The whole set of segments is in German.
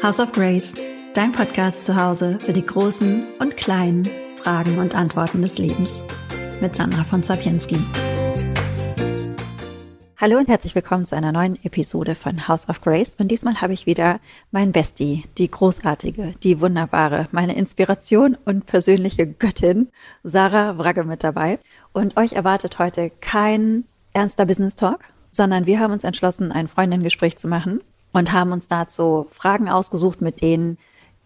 House of Grace, dein Podcast zu Hause für die großen und kleinen Fragen und Antworten des Lebens. Mit Sandra von Sapienski. Hallo und herzlich willkommen zu einer neuen Episode von House of Grace. Und diesmal habe ich wieder mein Bestie, die großartige, die wunderbare, meine Inspiration und persönliche Göttin, Sarah Wragge mit dabei. Und euch erwartet heute kein ernster Business Talk, sondern wir haben uns entschlossen, ein Freundin-Gespräch zu machen und haben uns dazu Fragen ausgesucht, mit denen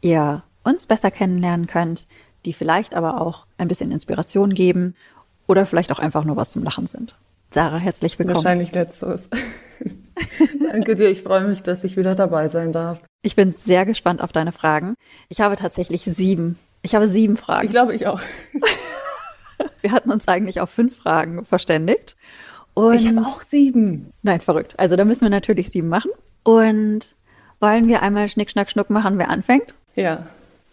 ihr uns besser kennenlernen könnt, die vielleicht aber auch ein bisschen Inspiration geben oder vielleicht auch einfach nur was zum Lachen sind. Sarah, herzlich willkommen. Wahrscheinlich letzteres. Danke dir, ich freue mich, dass ich wieder dabei sein darf. Ich bin sehr gespannt auf deine Fragen. Ich habe tatsächlich sieben. Ich habe sieben Fragen. Ich glaube, ich auch. Wir hatten uns eigentlich auf fünf Fragen verständigt. Und ich habe auch sieben. Nein, verrückt. Also da müssen wir natürlich sieben machen. Und wollen wir einmal Schnick, Schnack, Schnuck machen, wer anfängt? Ja,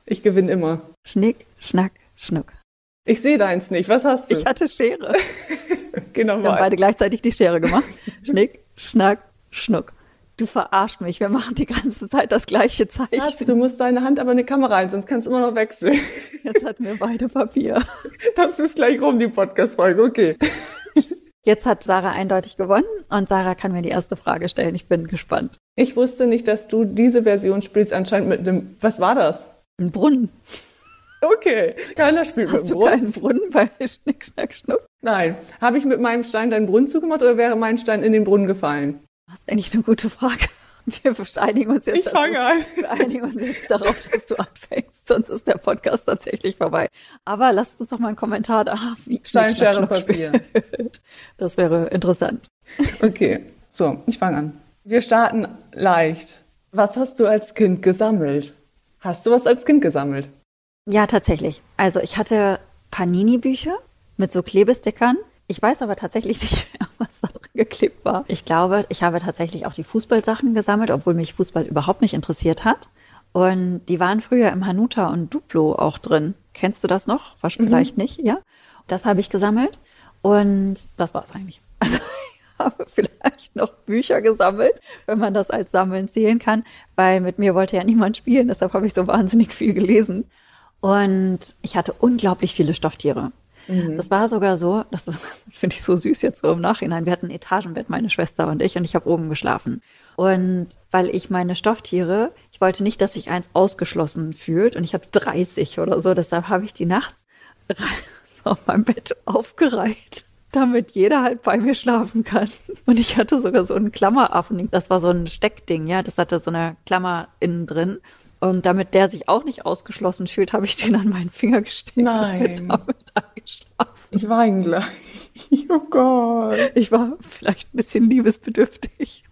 ich gewinne immer. Schnick, Schnack, Schnuck. Ich sehe deins nicht. Was hast du? Ich hatte Schere. genau. Wir haben beide gleichzeitig die Schere gemacht. Schnick, Schnack, Schnuck. Du verarschst mich. Wir machen die ganze Zeit das gleiche Zeichen. Was? Du musst deine Hand aber in die Kamera halten, sonst kannst du immer noch wechseln. Jetzt hatten wir beide Papier. Das ist gleich rum, die Podcast-Folge. Okay. Jetzt hat Sarah eindeutig gewonnen und Sarah kann mir die erste Frage stellen. Ich bin gespannt. Ich wusste nicht, dass du diese Version spielst, anscheinend mit dem, was war das? Ein Brunnen. Okay, keiner spielt Hast mit dem du keinen Brunnen bei Schnick, Schnack, Schnuck? Nein. Habe ich mit meinem Stein deinen Brunnen zugemacht oder wäre mein Stein in den Brunnen gefallen? Das ist eigentlich eine gute Frage. Wir einigen uns jetzt, Ich fange an. wir einigen uns jetzt darauf, dass du anfängst, sonst ist der Podcast tatsächlich vorbei. Aber lasst uns doch mal einen Kommentar da, wie Stein, Schnick, Schnack, Schere, Schnuck Papier. spielt. Das wäre interessant. Okay, so, ich fange an. Wir starten leicht. Was hast du als Kind gesammelt? Hast du was als Kind gesammelt? Ja, tatsächlich. Also ich hatte Panini-Bücher mit so Klebestickern. Ich weiß aber tatsächlich nicht mehr, was geklebt war. Ich glaube, ich habe tatsächlich auch die Fußballsachen gesammelt, obwohl mich Fußball überhaupt nicht interessiert hat. Und die waren früher im Hanuta und Duplo auch drin. Kennst du das noch? Was vielleicht nicht, ja? Das habe ich gesammelt. Und das war's eigentlich. Also ich habe vielleicht noch Bücher gesammelt, wenn man das als Sammeln zählen kann, weil mit mir wollte ja niemand spielen, deshalb habe ich so wahnsinnig viel gelesen. Und ich hatte unglaublich viele Stofftiere. Das war sogar so, das, das finde ich so süß jetzt so im Nachhinein. Wir hatten ein Etagenbett, meine Schwester und ich, und ich habe oben geschlafen. Und weil ich meine Stofftiere, ich wollte nicht, dass sich eins ausgeschlossen fühlt, und ich habe 30 oder so, deshalb habe ich die nachts auf meinem Bett aufgereiht, damit jeder halt bei mir schlafen kann. Und ich hatte sogar so einen Klammeraffen, das war so ein Steckding, ja, das hatte so eine Klammer innen drin. Und damit der sich auch nicht ausgeschlossen fühlt, habe ich den an meinen Finger gesteckt Nein. bin damit eingeschlafen. Ich weine gleich. Oh Gott. Ich war vielleicht ein bisschen liebesbedürftig.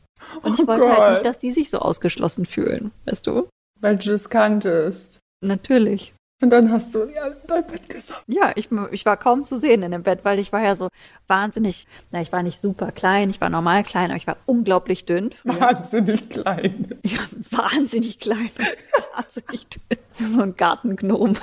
Und ich Oh wollte Gott. halt nicht, dass die sich so ausgeschlossen fühlen, weißt du? Weil du das kanntest. Natürlich. Und dann hast du in dein Bett gesammelt. Ja, ich, ich war kaum zu sehen in dem Bett, weil ich war ja so wahnsinnig, na, ich war nicht super klein, ich war normal klein, aber ich war unglaublich dünn. Wahnsinnig klein. Ja, wahnsinnig klein. wahnsinnig dünn. So ein Gartengnom.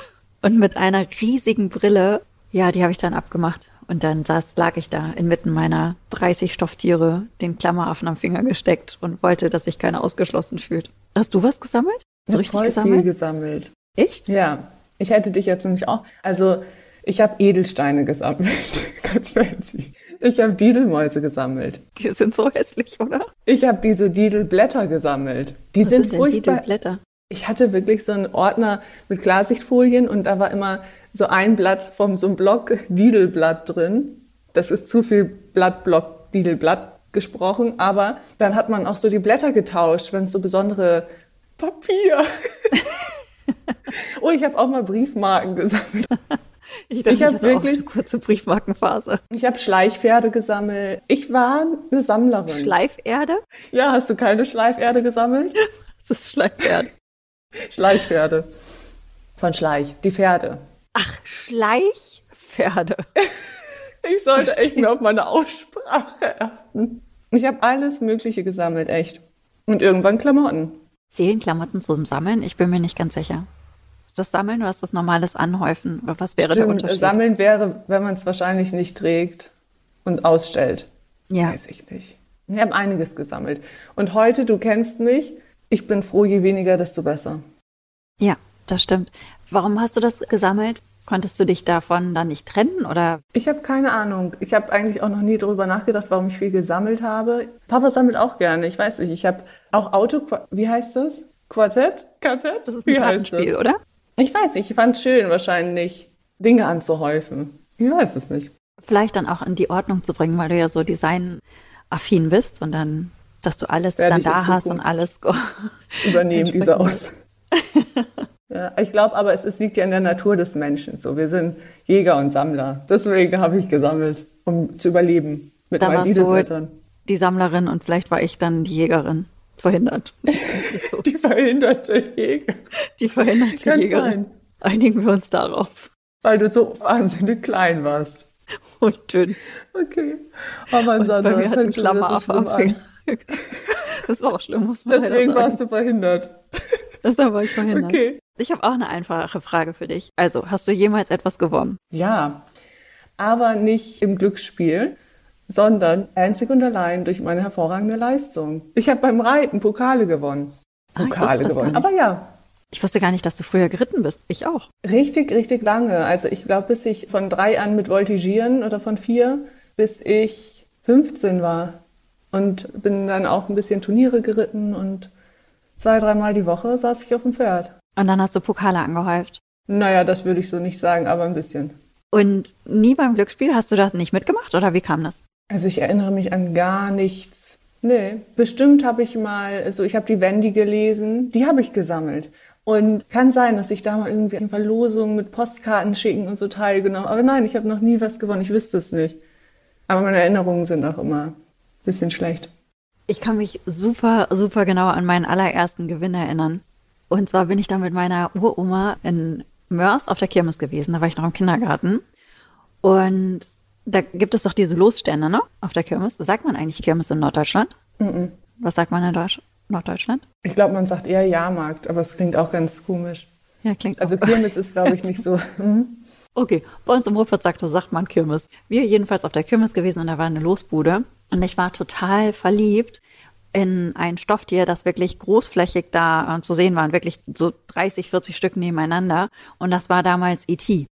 Und mit einer riesigen Brille, ja, die habe ich dann abgemacht. Und dann saß, lag ich da inmitten meiner 30 Stofftiere, den Klammeraffen am Finger gesteckt und wollte, dass sich keiner ausgeschlossen fühlt. Hast du was gesammelt? So richtig voll gesammelt? viel gesammelt. Echt? Ja, ich hätte dich jetzt nämlich auch. Also, ich habe Edelsteine gesammelt. Ganz fancy. Ich habe Didelmäuse gesammelt. Die sind so hässlich, oder? Ich habe diese Didelblätter gesammelt. Die Was sind denn furchtbar. Didelblätter? Ich hatte wirklich so einen Ordner mit Klarsichtfolien und da war immer so ein Blatt vom so einem Block Didelblatt drin. Das ist zu viel Blatt, Block, Didelblatt gesprochen, aber dann hat man auch so die Blätter getauscht, wenn es so besondere Papier. oh, ich habe auch mal Briefmarken gesammelt. Ich, dachte, Ich hab hatte auch wirklich- eine kurze Briefmarkenphase. Ich habe Schleichpferde gesammelt. Ich war eine Sammlerin. Schleiferde? ja, hast du keine Schleiferde gesammelt? Das ist Schleiferde. Schleichpferde. Von Schleich, die Pferde. Ach, Schleichpferde. Ich sollte echt Verstehe. mehr auf meine Aussprache achten. Ich habe alles Mögliche gesammelt, echt. Und irgendwann Klamotten. Zählen Klamotten zum Sammeln? Ich bin mir nicht ganz sicher. Ist das Sammeln oder ist das normales Anhäufen? Oder Was wäre der Stimmt, Unterschied? Sammeln wäre, wenn man es wahrscheinlich nicht trägt und ausstellt. ja. Weiß ich nicht. Ich habe einiges gesammelt. Und heute, du kennst mich, ich bin froh, je weniger, desto besser. Ja, das stimmt. Warum hast du das gesammelt? Konntest du dich davon dann nicht trennen oder? Ich habe keine Ahnung. Ich habe eigentlich auch noch nie darüber nachgedacht, warum ich viel gesammelt habe. Papa sammelt auch gerne. Ich weiß nicht. Ich habe auch Auto, wie heißt das? Quartett? Quartett? Das ist ein Kartenspiel, oder? Ich weiß nicht. Ich fand es schön wahrscheinlich, Dinge anzuhäufen. Ich weiß es nicht. Vielleicht dann auch in die Ordnung zu bringen, weil du ja so designaffin bist und dann, dass du alles Werde dann da hast und alles Übernehmen diese aus. Ja, ich glaube aber, es, es liegt ja in der Natur des Menschen. So, wir sind Jäger und Sammler. Deswegen habe ich gesammelt, um zu überleben mit Da meinen warst du die Sammlerin und vielleicht war ich dann die Jägerin. Verhindert. so. Die verhinderte Jäger. Die verhinderte Kann Jägerin. sein. Einigen wir uns darauf. Weil du so wahnsinnig klein warst. Und dünn. Okay. Aber Und Sandra, bei mir das hat ein wieder so am Finger. Das war auch schlimm, muss man Deswegen sagen. warst du verhindert. Deshalb war ich verhindert. Okay. Ich habe auch eine einfache Frage für dich. Also, hast du jemals etwas gewonnen? Ja, aber nicht im Glücksspiel, sondern einzig und allein durch meine hervorragende Leistung. Ich habe beim Reiten Pokale gewonnen. Ah, Pokale das gar gewonnen. Aber ja, Ich wusste gar nicht, dass du früher geritten bist. Ich auch. richtig, richtig lange. Also ich glaube, bis ich von drei an mit Voltigieren oder von vier, bis ich 15 war. Und bin dann auch ein bisschen Turniere geritten und zwei, dreimal die Woche saß ich auf dem Pferd. Und dann hast du Pokale angehäuft. Naja, das würde ich so nicht sagen, aber ein bisschen. Und nie beim Glücksspiel hast du das nicht mitgemacht oder wie kam das? Also ich erinnere mich an gar nichts. Nee, bestimmt habe ich mal, also ich habe die Wendy gelesen, die habe ich gesammelt. Und kann sein, dass ich da mal irgendwie in Verlosungen mit Postkarten schicken und so teilgenommen. Aber nein, ich habe noch nie was gewonnen, ich wüsste es nicht. Aber meine Erinnerungen sind auch immer ein bisschen schlecht. Ich kann mich super, super genau an meinen allerersten Gewinn erinnern. Und zwar bin ich da mit meiner Uroma in Mörs auf der Kirmes gewesen. Da war ich noch im Kindergarten. Und da gibt es doch diese Losstände, ne? Auf der Kirmes. Sagt man eigentlich Kirmes in Norddeutschland? Was sagt man in Deutsch Norddeutschland? Ich glaube, man sagt eher Jahrmarkt, aber es klingt auch ganz komisch. Ja, klingt Also auch. Kirmes ist, glaube ich, nicht so. Mhm. Okay, bei uns im Ruhrpott sagt, sagt man Kirmes. Wir jedenfalls auf der Kirmes gewesen und da war eine Losbude. Und ich war total verliebt in ein Stofftier, das wirklich großflächig da äh, zu sehen war. Und wirklich so 30, 40 Stück nebeneinander. Und das war damals E.T.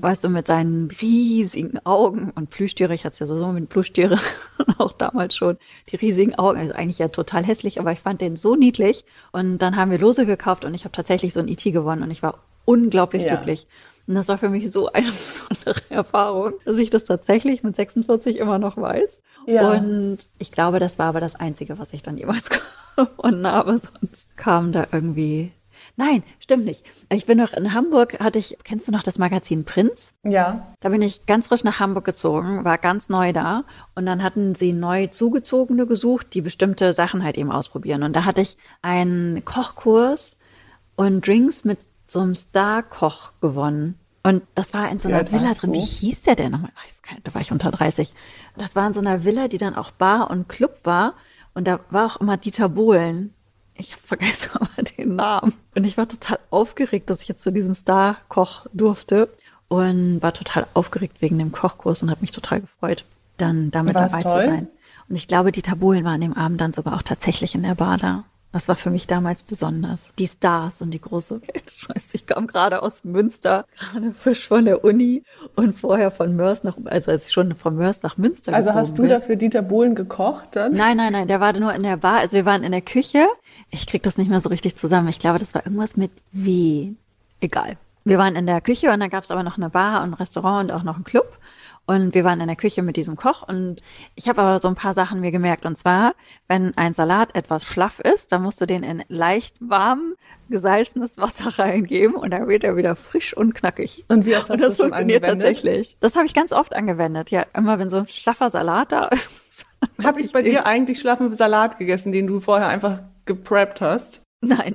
Weißt du, mit seinen riesigen Augen und Plüschtiere, ich hatte es ja sowieso mit Plüschtiere auch damals schon, die riesigen Augen, also eigentlich ja total hässlich, aber ich fand den so niedlich und dann haben wir Lose gekauft und ich habe tatsächlich so ein E.T. gewonnen und ich war unglaublich Ja. glücklich. Und das war für mich so eine besondere Erfahrung, dass ich das tatsächlich mit 46 immer noch weiß. Ja. Und ich glaube, das war aber das Einzige, was ich dann jemals gewonnen habe. Sonst kam da irgendwie. Nein, stimmt nicht. Ich bin noch in Hamburg, hatte ich, kennst du noch das Magazin Prinz? Ja, Da bin ich ganz frisch nach Hamburg gezogen, war ganz neu da und dann hatten sie neu zugezogene gesucht, die bestimmte Sachen halt eben ausprobieren. Und da hatte ich einen Kochkurs und Drinks mit so einem Star-Koch gewonnen. Und das war in so einer alt Villa drin. Wie hieß der denn nochmal? Ach, Da war ich unter 30. Das war in so einer Villa, die dann auch Bar und Club war. Und da war auch immer Dieter Bohlen. Ich habe vergessen aber den Namen. Und ich war total aufgeregt, dass ich jetzt zu diesem Star-Koch durfte. Und war total aufgeregt wegen dem Kochkurs und habe mich total gefreut, dann damit War's dabei toll? zu sein. Und ich glaube, Dieter Bohlen war an dem Abend dann sogar auch tatsächlich in der Bar da. Das war für mich damals besonders. Die Stars und die große Welt. Scheiße, ich kam gerade aus Münster, gerade frisch von der Uni und vorher von Mörs nach, also als ich schon von Mörs nach Münster also hast du bin. dafür Dieter Bohlen gekocht dann? Nein, nein, nein, der war nur in der Bar. Also wir waren in der Küche. Ich krieg das nicht mehr so richtig zusammen. Ich glaube, das war irgendwas mit W. Egal. Wir waren in der Küche und dann gab es aber noch eine Bar und ein Restaurant und auch noch einen Club. Und wir waren in der Küche mit diesem Koch und ich habe aber so ein paar Sachen mir gemerkt. Und zwar, wenn ein Salat etwas schlaff ist, dann musst du den in leicht warm gesalzenes Wasser reingeben und dann wird er wieder frisch und knackig. Und wie oft hast und du das schon funktioniert angewendet? tatsächlich. Das habe ich ganz oft angewendet. Ja, immer wenn so ein schlaffer Salat da ist. Habe ich bei dir eigentlich schlaffen Salat gegessen, den du vorher einfach gepreppt hast? Nein.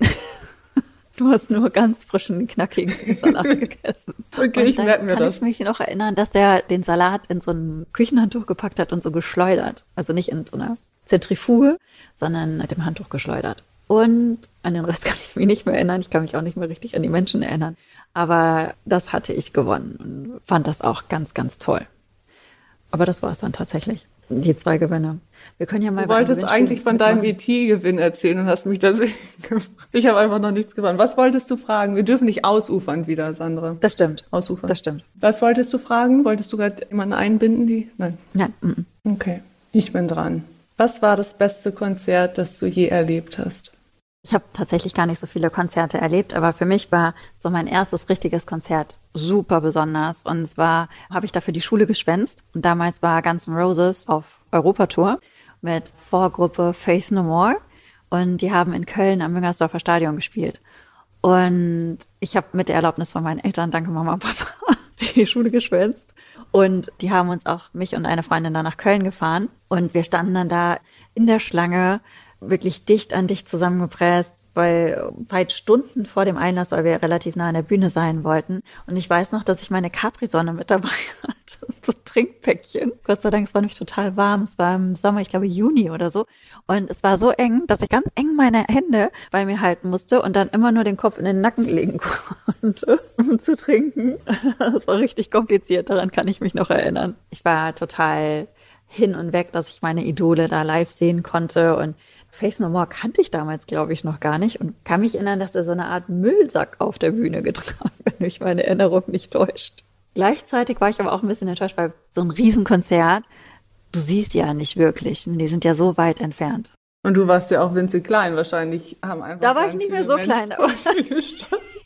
Du hast nur ganz frischen, knackigen Salat gegessen. Okay, Und ich merke mir kann das. ich mich noch erinnern, dass er den Salat in so ein Küchenhandtuch gepackt hat und so geschleudert. Also nicht in so einer Zentrifuge, sondern mit dem Handtuch geschleudert. Und an den Rest kann ich mich nicht mehr erinnern. Ich kann mich auch nicht mehr richtig an die Menschen erinnern. Aber das hatte ich gewonnen und fand das auch ganz, ganz toll. Aber das war es dann tatsächlich. Die zwei Gewinne. Wir können ja mal. Du wolltest eigentlich von deinem ET-Gewinn erzählen und hast mich deswegen. ich habe einfach noch nichts gewonnen. Was wolltest du fragen? Wir dürfen nicht ausufern wieder, Sandra. Das stimmt. Ausufern. Das stimmt. Was wolltest du fragen? Wolltest du gerade jemanden einbinden? Die? Nein. Nein. Mm Okay. Ich bin dran. Was war das beste Konzert, das du je erlebt hast? Ich habe tatsächlich gar nicht so viele Konzerte erlebt, aber für mich war so mein erstes richtiges Konzert super besonders. Und zwar habe ich dafür die Schule geschwänzt. Und damals war Guns N' Roses auf Europatour mit Vorgruppe Face No More. Und die haben in Köln am Müngersdorfer Stadion gespielt. Und ich habe mit der Erlaubnis von meinen Eltern, danke Mama und Papa, die Schule geschwänzt. Und die haben uns auch, mich und eine Freundin, da nach Köln gefahren. Und wir standen dann da in der Schlange wirklich dicht an dicht zusammengepresst, weil weit Stunden vor dem Einlass, weil wir relativ nah an der Bühne sein wollten. Und ich weiß noch, dass ich meine Capri-Sonne mit dabei hatte, so Trinkpäckchen. Gott sei Dank, es war nämlich total warm. Es war im Sommer, ich glaube Juni oder so. Und es war so eng, dass ich ganz eng meine Hände bei mir halten musste und dann immer nur den Kopf in den Nacken legen konnte, um zu trinken. Das war richtig kompliziert, daran kann ich mich noch erinnern. Ich war total hin und weg, dass ich meine Idole da live sehen konnte und Face No More kannte ich damals, glaube ich, noch gar nicht und kann mich erinnern, dass er so eine Art Müllsack auf der Bühne getragen, wenn mich meine Erinnerung nicht täuscht. Gleichzeitig war ich aber auch ein bisschen enttäuscht, weil so ein Riesenkonzert, du siehst ja nicht wirklich, die sind ja so weit entfernt. Und du warst ja auch winzig klein, wahrscheinlich haben einfach. Da war ich nicht mehr so Menschen klein, aber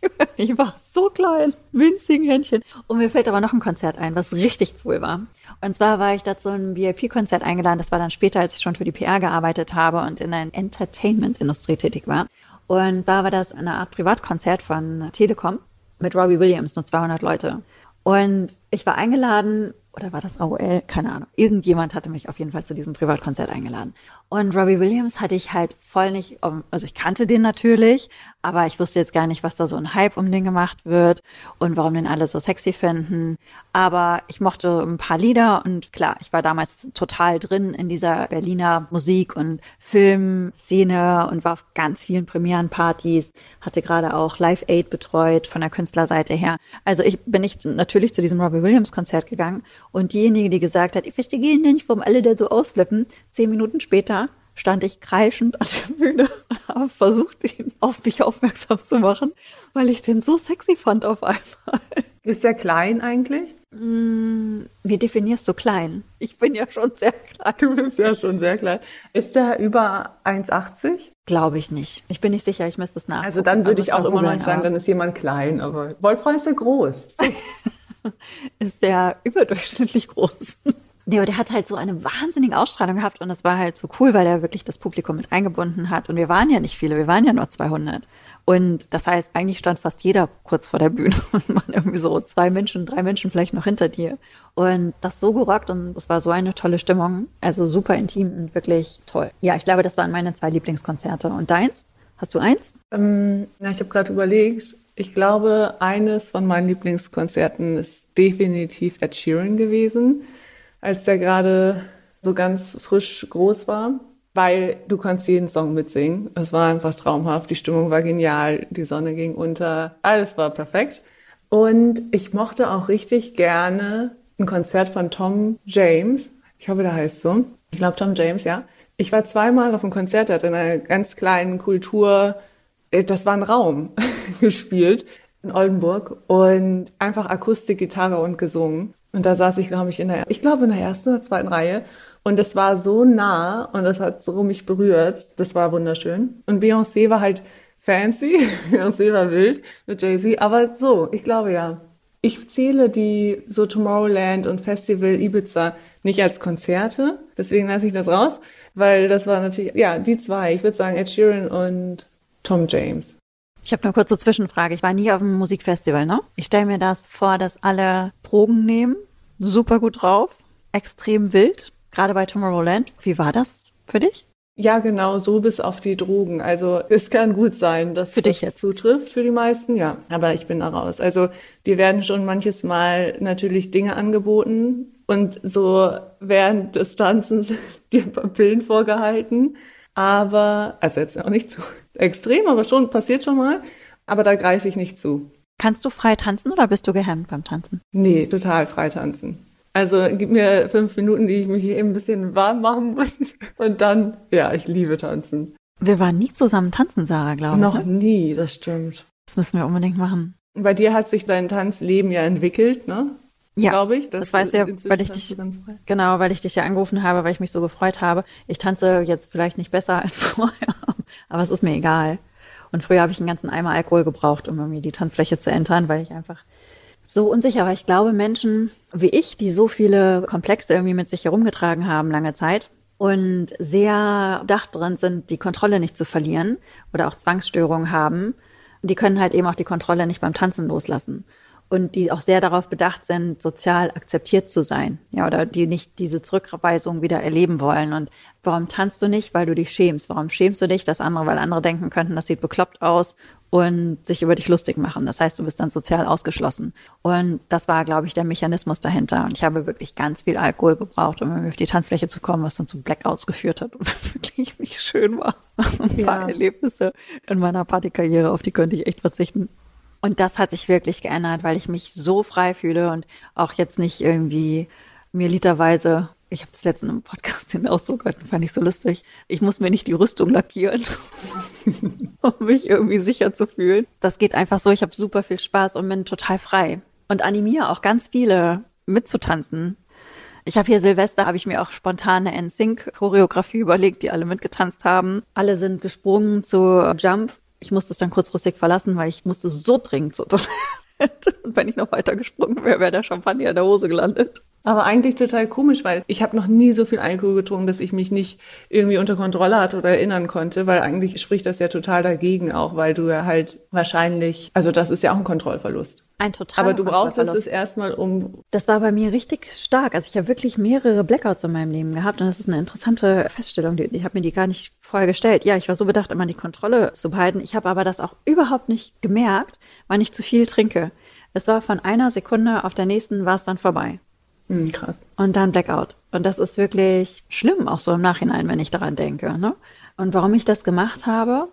ich war so klein, winzigen Händchen. Und mir fällt aber noch ein Konzert ein, was richtig cool war. Und zwar war ich da zu einem VIP-Konzert eingeladen. Das war dann später, als ich schon für die PR gearbeitet habe und in der Entertainment-Industrie tätig war. Und da war das eine Art Privatkonzert von Telekom mit Robbie Williams, nur 200 Leute. Und ich war eingeladen oder war das AOL? Keine Ahnung. Irgendjemand hatte mich auf jeden Fall zu diesem Privatkonzert eingeladen. Und Robbie Williams hatte ich halt voll nicht, also ich kannte den natürlich, aber ich wusste jetzt gar nicht, was da so ein Hype um den gemacht wird und warum den alle so sexy finden. Aber ich mochte ein paar Lieder und klar, ich war damals total drin in dieser Berliner Musik- und Filmszene und war auf ganz vielen Premierenpartys, hatte gerade auch Live Aid betreut von der Künstlerseite her. Also ich bin nicht natürlich zu diesem Robbie Williams Konzert gegangen und diejenige, die gesagt hat, ich verstehe nicht, warum alle da so ausflippen, zehn Minuten später stand ich kreischend an der Bühne und habe versucht, ihn auf mich aufmerksam zu machen, weil ich den so sexy fand auf einmal. Ist der klein eigentlich? Mm, wie definierst du klein? Ich bin ja schon sehr klein. Du bist ja schon sehr klein. Ist der über 1,80? Glaube ich nicht. Ich bin nicht sicher, ich müsste es nachgucken. Also dann würde ich auch immer noch nicht sagen, dann ist jemand klein, aber Wolfram ist ja groß. ist der überdurchschnittlich groß. Nee, aber der hat halt so eine wahnsinnige Ausstrahlung gehabt und das war halt so cool, weil er wirklich das Publikum mit eingebunden hat. Und wir waren ja nicht viele, wir waren ja nur 200. Und das heißt, eigentlich stand fast jeder kurz vor der Bühne und man irgendwie so zwei Menschen, drei Menschen vielleicht noch hinter dir. Und das so gerockt und das war so eine tolle Stimmung. Also super intim und wirklich toll. Ja, ich glaube, das waren meine zwei Lieblingskonzerte. Und deins? Hast du eins? Ähm, ja, ich habe gerade überlegt. Ich glaube, eines von meinen Lieblingskonzerten ist definitiv Ed Sheeran gewesen als der gerade so ganz frisch groß war, weil du kannst jeden Song mitsingen. Es war einfach traumhaft, die Stimmung war genial, die Sonne ging unter, alles war perfekt. Und ich mochte auch richtig gerne ein Konzert von Tom James. Ich hoffe, der heißt so. Ich glaube Tom James, ja. Ich war zweimal auf einem Konzert, der hat in einer ganz kleinen Kultur, äh, das war ein Raum, gespielt in Oldenburg und einfach Akustik, Gitarre und gesungen. Und da saß ich, glaube ich, in der, ich glaube, in der ersten oder zweiten Reihe. Und es war so nah und das hat so mich berührt. Das war wunderschön. Und Beyoncé war halt fancy. Beyoncé war wild mit Jay-Z. Aber so, ich glaube ja. Ich zähle die so Tomorrowland und Festival Ibiza nicht als Konzerte. Deswegen lasse ich das raus. Weil das war natürlich, ja, die zwei. Ich würde sagen Ed Sheeran und Tom James. Ich habe eine kurze Zwischenfrage. Ich war nie auf einem Musikfestival, ne? Ich stelle mir das vor, dass alle Drogen nehmen, super gut drauf, extrem wild, gerade bei Tomorrowland. Wie war das für dich? Ja, genau, so bis auf die Drogen. Also es kann gut sein, dass für dich das jetzt zutrifft für die meisten, ja. Aber ich bin da raus. Also dir werden schon manches Mal natürlich Dinge angeboten und so während des Tanzens dir Pillen vorgehalten. Aber, also jetzt auch nicht so extrem, aber schon, passiert schon mal. Aber da greife ich nicht zu. Kannst du frei tanzen oder bist du gehemmt beim Tanzen? Nee, total frei tanzen. Also gib mir fünf Minuten, die ich mich eben ein bisschen warm machen muss. Und dann, ja, ich liebe tanzen. Wir waren nie zusammen tanzen, Sarah, glaube ich. Noch ne? nie, das stimmt. Das müssen wir unbedingt machen. Bei dir hat sich dein Tanzleben ja entwickelt, ne? Ja, glaube ich. Das, das weißt du ja, weil ich dich, genau, weil ich dich ja angerufen habe, weil ich mich so gefreut habe. Ich tanze jetzt vielleicht nicht besser als vorher, aber es ist mir egal. Und früher habe ich einen ganzen Eimer Alkohol gebraucht, um irgendwie die Tanzfläche zu entern, weil ich einfach so unsicher war. Ich glaube, Menschen wie ich, die so viele Komplexe irgendwie mit sich herumgetragen haben lange Zeit und sehr dacht drin sind, die Kontrolle nicht zu verlieren oder auch Zwangsstörungen haben, die können halt eben auch die Kontrolle nicht beim Tanzen loslassen und die auch sehr darauf bedacht sind, sozial akzeptiert zu sein, ja, oder die nicht diese Zurückweisung wieder erleben wollen. Und warum tanzt du nicht? Weil du dich schämst. Warum schämst du dich? Das andere, weil andere denken könnten, das sieht bekloppt aus und sich über dich lustig machen. Das heißt, du bist dann sozial ausgeschlossen. Und das war, glaube ich, der Mechanismus dahinter. Und ich habe wirklich ganz viel Alkohol gebraucht, um auf die Tanzfläche zu kommen, was dann zu Blackouts geführt hat und wirklich nicht schön war. Ein paar ja. Erlebnisse in meiner Partykarriere, auf die könnte ich echt verzichten. Und das hat sich wirklich geändert, weil ich mich so frei fühle und auch jetzt nicht irgendwie mir literweise, ich habe das letzten im Podcast den Ausdruck gehört, fand ich so lustig, ich muss mir nicht die Rüstung lackieren, um mich irgendwie sicher zu fühlen. Das geht einfach so, ich habe super viel Spaß und bin total frei. Und animiere auch ganz viele mitzutanzen. Ich habe hier Silvester, habe ich mir auch spontane NSYNC-Choreografie überlegt, die alle mitgetanzt haben. Alle sind gesprungen zu Jump ich musste es dann kurzfristig verlassen, weil ich musste so dringend zur Toilette. Und wenn ich noch weiter gesprungen wäre, wäre der Champagner in der Hose gelandet. Aber eigentlich total komisch, weil ich habe noch nie so viel Alkohol getrunken, dass ich mich nicht irgendwie unter Kontrolle hatte oder erinnern konnte, weil eigentlich spricht das ja total dagegen auch, weil du ja halt wahrscheinlich, also das ist ja auch ein Kontrollverlust. Ein total. Aber du brauchtest es erstmal um. Das war bei mir richtig stark. Also ich habe wirklich mehrere Blackouts in meinem Leben gehabt und das ist eine interessante Feststellung. Ich habe mir die gar nicht vorher gestellt. Ja, ich war so bedacht, immer die Kontrolle zu behalten. Ich habe aber das auch überhaupt nicht gemerkt, weil ich zu viel trinke. Es war von einer Sekunde auf der nächsten war es dann vorbei. Mhm, krass. Und dann Blackout. Und das ist wirklich schlimm, auch so im Nachhinein, wenn ich daran denke. Ne? Und warum ich das gemacht habe,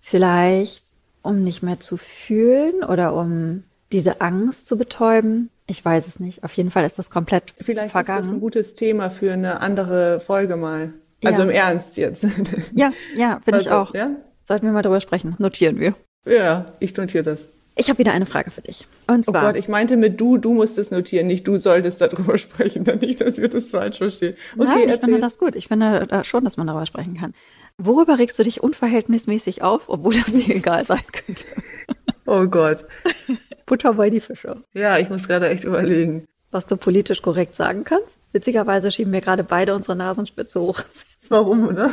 vielleicht um nicht mehr zu fühlen oder um diese Angst zu betäuben. Ich weiß es nicht. Auf jeden Fall ist das komplett Vielleicht vergangen. ist das ein gutes Thema für eine andere Folge mal. Also ja. im Ernst jetzt. Ja, ja, finde also, ich auch. Ja? Sollten wir mal drüber sprechen. Notieren wir. Ja, ich notiere das. Ich habe wieder eine Frage für dich. Und zwar, oh Gott, ich meinte mit du, du musst es notieren, nicht du solltest darüber sprechen, dann nicht, dass wir das falsch verstehen. Okay, Nein, ich erzähl. finde das gut. Ich finde äh, schon, dass man darüber sprechen kann. Worüber regst du dich unverhältnismäßig auf, obwohl das dir egal sein könnte? Oh Gott. Butter bei die Fische. Ja, ich muss gerade echt überlegen. Was du politisch korrekt sagen kannst. Witzigerweise schieben wir gerade beide unsere Nasenspitze hoch. Warum, oder?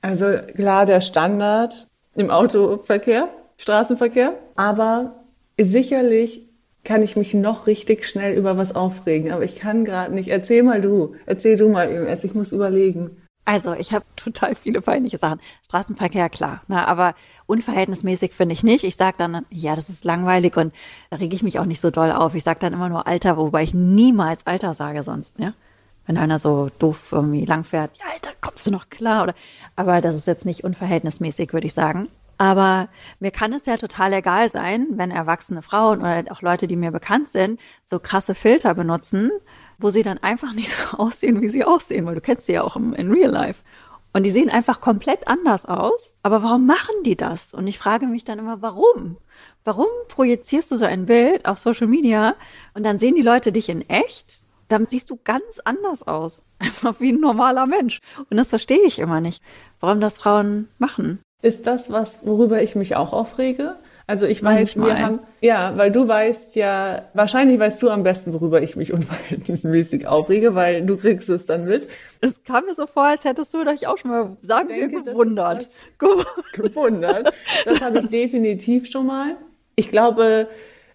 Also klar, der Standard im Autoverkehr Straßenverkehr. Aber sicherlich kann ich mich noch richtig schnell über was aufregen. Aber ich kann gerade nicht. Erzähl mal du. Erzähl du mal irgendwas. Ich muss überlegen. Also, ich habe total viele peinliche Sachen. Straßenverkehr, klar, ne, aber unverhältnismäßig finde ich nicht. Ich sage dann, ja, das ist langweilig und da rege ich mich auch nicht so doll auf. Ich sage dann immer nur Alter, wobei ich niemals Alter sage sonst, ja. Wenn einer so doof irgendwie langfährt, ja, Alter, kommst du noch klar? Oder, aber das ist jetzt nicht unverhältnismäßig, würde ich sagen. Aber mir kann es ja total egal sein, wenn erwachsene Frauen oder auch Leute, die mir bekannt sind, so krasse Filter benutzen, wo sie dann einfach nicht so aussehen, wie sie aussehen, weil du kennst sie ja auch im, in Real Life. Und die sehen einfach komplett anders aus. Aber warum machen die das? Und ich frage mich dann immer, warum? Warum projizierst du so ein Bild auf Social Media und dann sehen die Leute dich in echt? Dann siehst du ganz anders aus. Einfach wie ein normaler Mensch. Und das verstehe ich immer nicht, warum das Frauen machen. Ist das was, worüber ich mich auch aufrege? Also ich weiß, Manchmal. wir haben, ja, weil du weißt ja, wahrscheinlich weißt du am besten, worüber ich mich unverhältnismäßig aufrege, weil du kriegst es dann mit. Es kam mir so vor, als hättest du dich auch schon mal, sagen wir, gewundert. gewundert. Das habe ich definitiv schon mal. Ich glaube,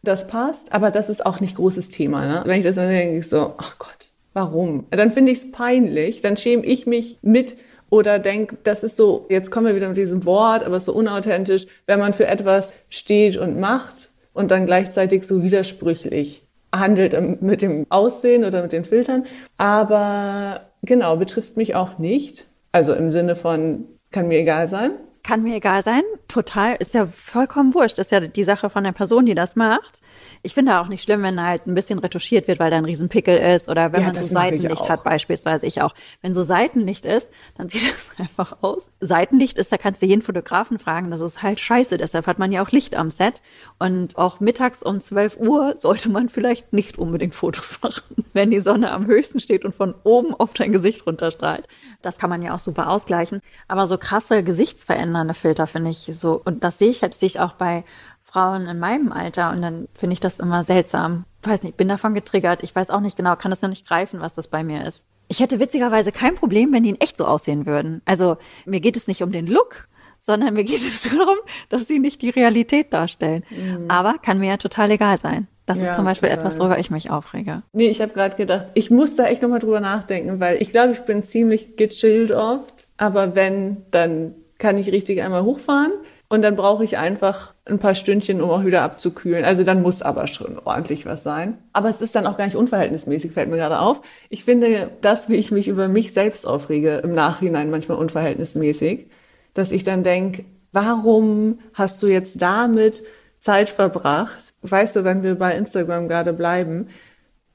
das passt, aber das ist auch nicht großes Thema. Ne? Wenn ich das dann denke, ich so, ach Gott, warum? Dann finde ich es peinlich, dann schäme ich mich mit oder denk, das ist so, jetzt kommen wir wieder mit diesem Wort, aber es ist so unauthentisch, wenn man für etwas steht und macht und dann gleichzeitig so widersprüchlich handelt mit dem Aussehen oder mit den Filtern. Aber genau, betrifft mich auch nicht. Also im Sinne von, kann mir egal sein. Kann mir egal sein. Total, ist ja vollkommen wurscht. Ist ja die Sache von der Person, die das macht. Ich finde auch nicht schlimm, wenn halt ein bisschen retuschiert wird, weil da ein Riesenpickel ist oder wenn Ja, man so Seitenlicht hat, beispielsweise ich auch. Wenn so Seitenlicht ist, dann sieht das einfach aus. Seitenlicht ist, da kannst du jeden Fotografen fragen, das ist halt scheiße. Deshalb hat man ja auch Licht am Set. Und auch mittags um 12 Uhr sollte man vielleicht nicht unbedingt Fotos machen, wenn die Sonne am höchsten steht und von oben auf dein Gesicht runterstrahlt. Das kann man ja auch super ausgleichen. Aber so krasse gesichtsverändernde Filter finde ich so, und das sehe ich jetzt, sehe ich auch bei Frauen in meinem Alter und dann finde ich das immer seltsam. Weiß nicht, bin davon getriggert. Ich weiß auch nicht genau, kann das ja nicht greifen, was das bei mir ist. Ich hätte witzigerweise kein Problem, wenn die in echt so aussehen würden. Also mir geht es nicht um den Look, sondern mir geht es darum, dass sie nicht die Realität darstellen. Aber kann mir ja total egal sein. Das Mhm. Ja, ist zum Beispiel total. etwas, worüber ich mich aufrege. Nee, ich habe gerade gedacht, ich muss da echt nochmal drüber nachdenken, weil ich glaube, ich bin ziemlich gechillt oft. Aber wenn, dann kann ich richtig einmal hochfahren und dann brauche ich einfach ein paar Stündchen, um auch wieder abzukühlen. Also dann muss aber schon ordentlich was sein. Aber es ist dann auch gar nicht unverhältnismäßig, fällt mir gerade auf. Ich finde das, wie ich mich über mich selbst aufrege, im Nachhinein manchmal unverhältnismäßig, dass ich dann denke, warum hast du jetzt damit Zeit verbracht? Weißt du, wenn wir bei Instagram gerade bleiben,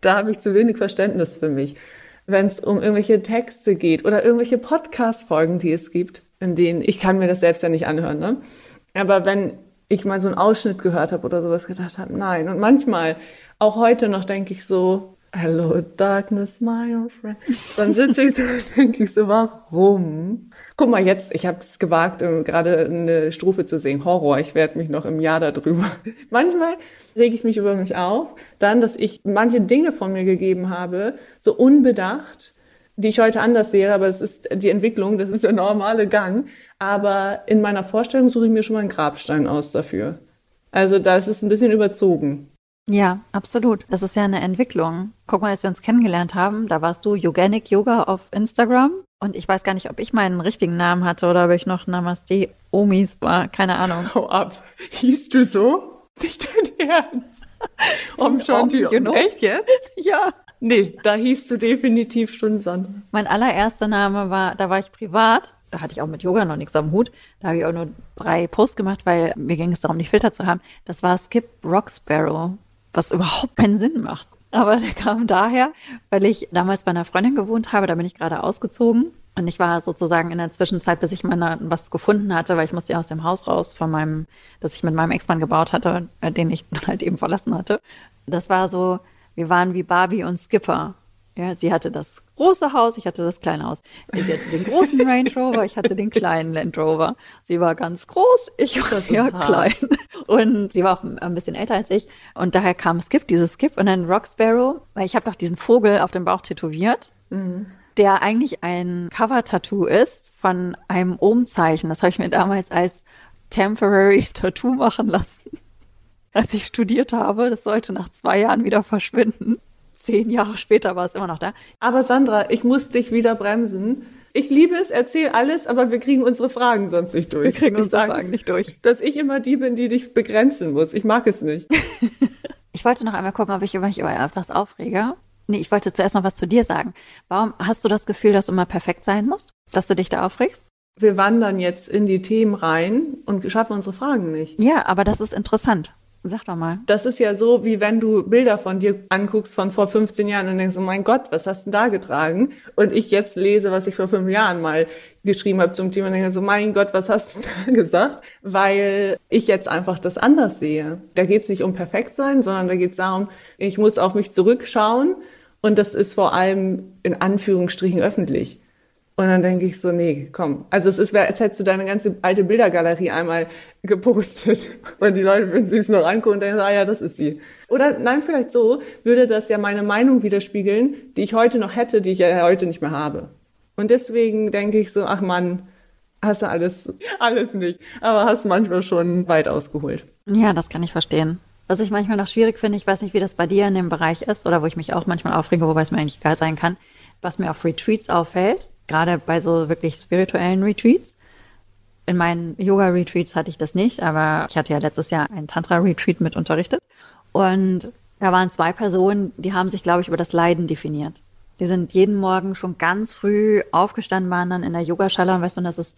da habe ich zu wenig Verständnis für mich. Wenn es um irgendwelche Texte geht oder irgendwelche Podcast-Folgen, die es gibt, in denen ich kann mir das selbst ja nicht anhören, ne? Aber wenn ich mal so einen Ausschnitt gehört habe oder sowas gedacht habe, nein. Und manchmal, auch heute noch, denke ich so, Hello Darkness, my old friend. Dann sitze ich so und denke ich so, warum? Guck mal jetzt, ich habe es gewagt, ähm, gerade eine Strophe zu singen. Horror, ich werde mich noch im Jahr darüber. Manchmal rege ich mich über mich auf, dann, dass ich manche Dinge von mir gegeben habe, so unbedacht, die ich heute anders sehe, aber es ist die Entwicklung, das ist der normale Gang. Aber in meiner Vorstellung suche ich mir schon mal einen Grabstein aus dafür. Also da ist es ein bisschen überzogen. Ja, absolut. Das ist ja eine Entwicklung. Guck mal, als wir uns kennengelernt haben, da warst du Yoganic Yoga auf Instagram. Und ich weiß gar nicht, ob ich meinen richtigen Namen hatte oder ob ich noch Namaste Omis war. Keine Ahnung. Hau ab. Hieß du so? Nicht dein Ernst. Om Shanti. you know. Echt jetzt? Ja. Nee, da hieß du definitiv schon Sandra. Mein allererster Name war, da war ich privat. Da hatte ich auch mit Yoga noch nichts am Hut. Da habe ich auch nur drei Posts gemacht, weil mir ging es darum, die Filter zu haben. Das war Skip Rock Sparrow, was überhaupt keinen Sinn macht. Aber der kam daher, weil ich damals bei einer Freundin gewohnt habe. Da bin ich gerade ausgezogen. Und ich war sozusagen in der Zwischenzeit, bis ich mal was gefunden hatte, weil ich musste ja aus dem Haus raus von meinem, das ich mit meinem Ex-Mann gebaut hatte, den ich halt eben verlassen hatte. Das war so, wir waren wie Barbie und Skipper. Ja, sie hatte das große Haus, ich hatte das kleine Haus. Sie hatte den großen Range Rover, ich hatte den kleinen Land Rover. Sie war ganz groß, ich war sehr klein. Und sie war auch ein bisschen älter als ich. Und daher kam Skip, dieses Skip und dann Rock Sparrow, weil ich habe doch diesen Vogel auf dem Bauch tätowiert. Der eigentlich ein Cover-Tattoo ist von einem Ohmzeichen. Das habe ich mir damals als Temporary Tattoo machen lassen als ich studiert habe. Das sollte nach zwei Jahren wieder verschwinden. Zehn Jahre später war es immer noch da. Aber Sandra, ich muss dich wieder bremsen. Ich liebe es, erzähl alles, aber wir kriegen unsere Fragen sonst nicht durch. Wir kriegen Ich unsere Fragen nicht durch. Dass ich immer die bin, die dich begrenzen muss. Ich mag es nicht. Ich wollte noch einmal gucken, ob ich mich über etwas aufrege. Nee, ich wollte zuerst noch was zu dir sagen. Warum hast du das Gefühl, dass du immer perfekt sein musst? Dass du dich da aufregst? Wir wandern jetzt in die Themen rein und schaffen unsere Fragen nicht. Ja, aber das ist interessant. Sag doch mal. Das ist ja so, wie wenn du Bilder von dir anguckst von vor 15 Jahren und denkst, oh mein Gott, was hast du denn da getragen? Und ich jetzt lese, was ich vor fünf Jahren mal geschrieben habe zum Thema und denke so, mein Gott, was hast du da gesagt? Weil ich jetzt einfach das anders sehe. Da geht es nicht um perfekt sein, sondern da geht es darum, ich muss auf mich zurückschauen und das ist vor allem in Anführungsstrichen öffentlich. Und dann denke ich so, nee, komm. Also es ist, als hättest du deine ganze alte Bildergalerie einmal gepostet. Und die Leute würden sich es noch angucken und denken, ah ja, das ist sie. Oder nein, vielleicht so, würde das ja meine Meinung widerspiegeln, die ich heute noch hätte, die ich ja heute nicht mehr habe. Und deswegen denke ich so, ach Mann, hast du alles, alles nicht. Aber hast manchmal schon weit ausgeholt. Ja, das kann ich verstehen. Was ich manchmal noch schwierig finde, ich weiß nicht, wie das bei dir in dem Bereich ist oder wo ich mich auch manchmal aufrege, wobei es mir eigentlich egal sein kann, was mir auf Retreats auffällt, gerade bei so wirklich spirituellen Retreats. In meinen Yoga-Retreats hatte ich das nicht, aber ich hatte ja letztes Jahr ein Tantra-Retreat mit unterrichtet. Und da waren zwei Personen, die haben sich, glaube ich, über das Leiden definiert. Die sind jeden Morgen schon ganz früh aufgestanden, waren dann in der Yogaschale und weißt du, und das ist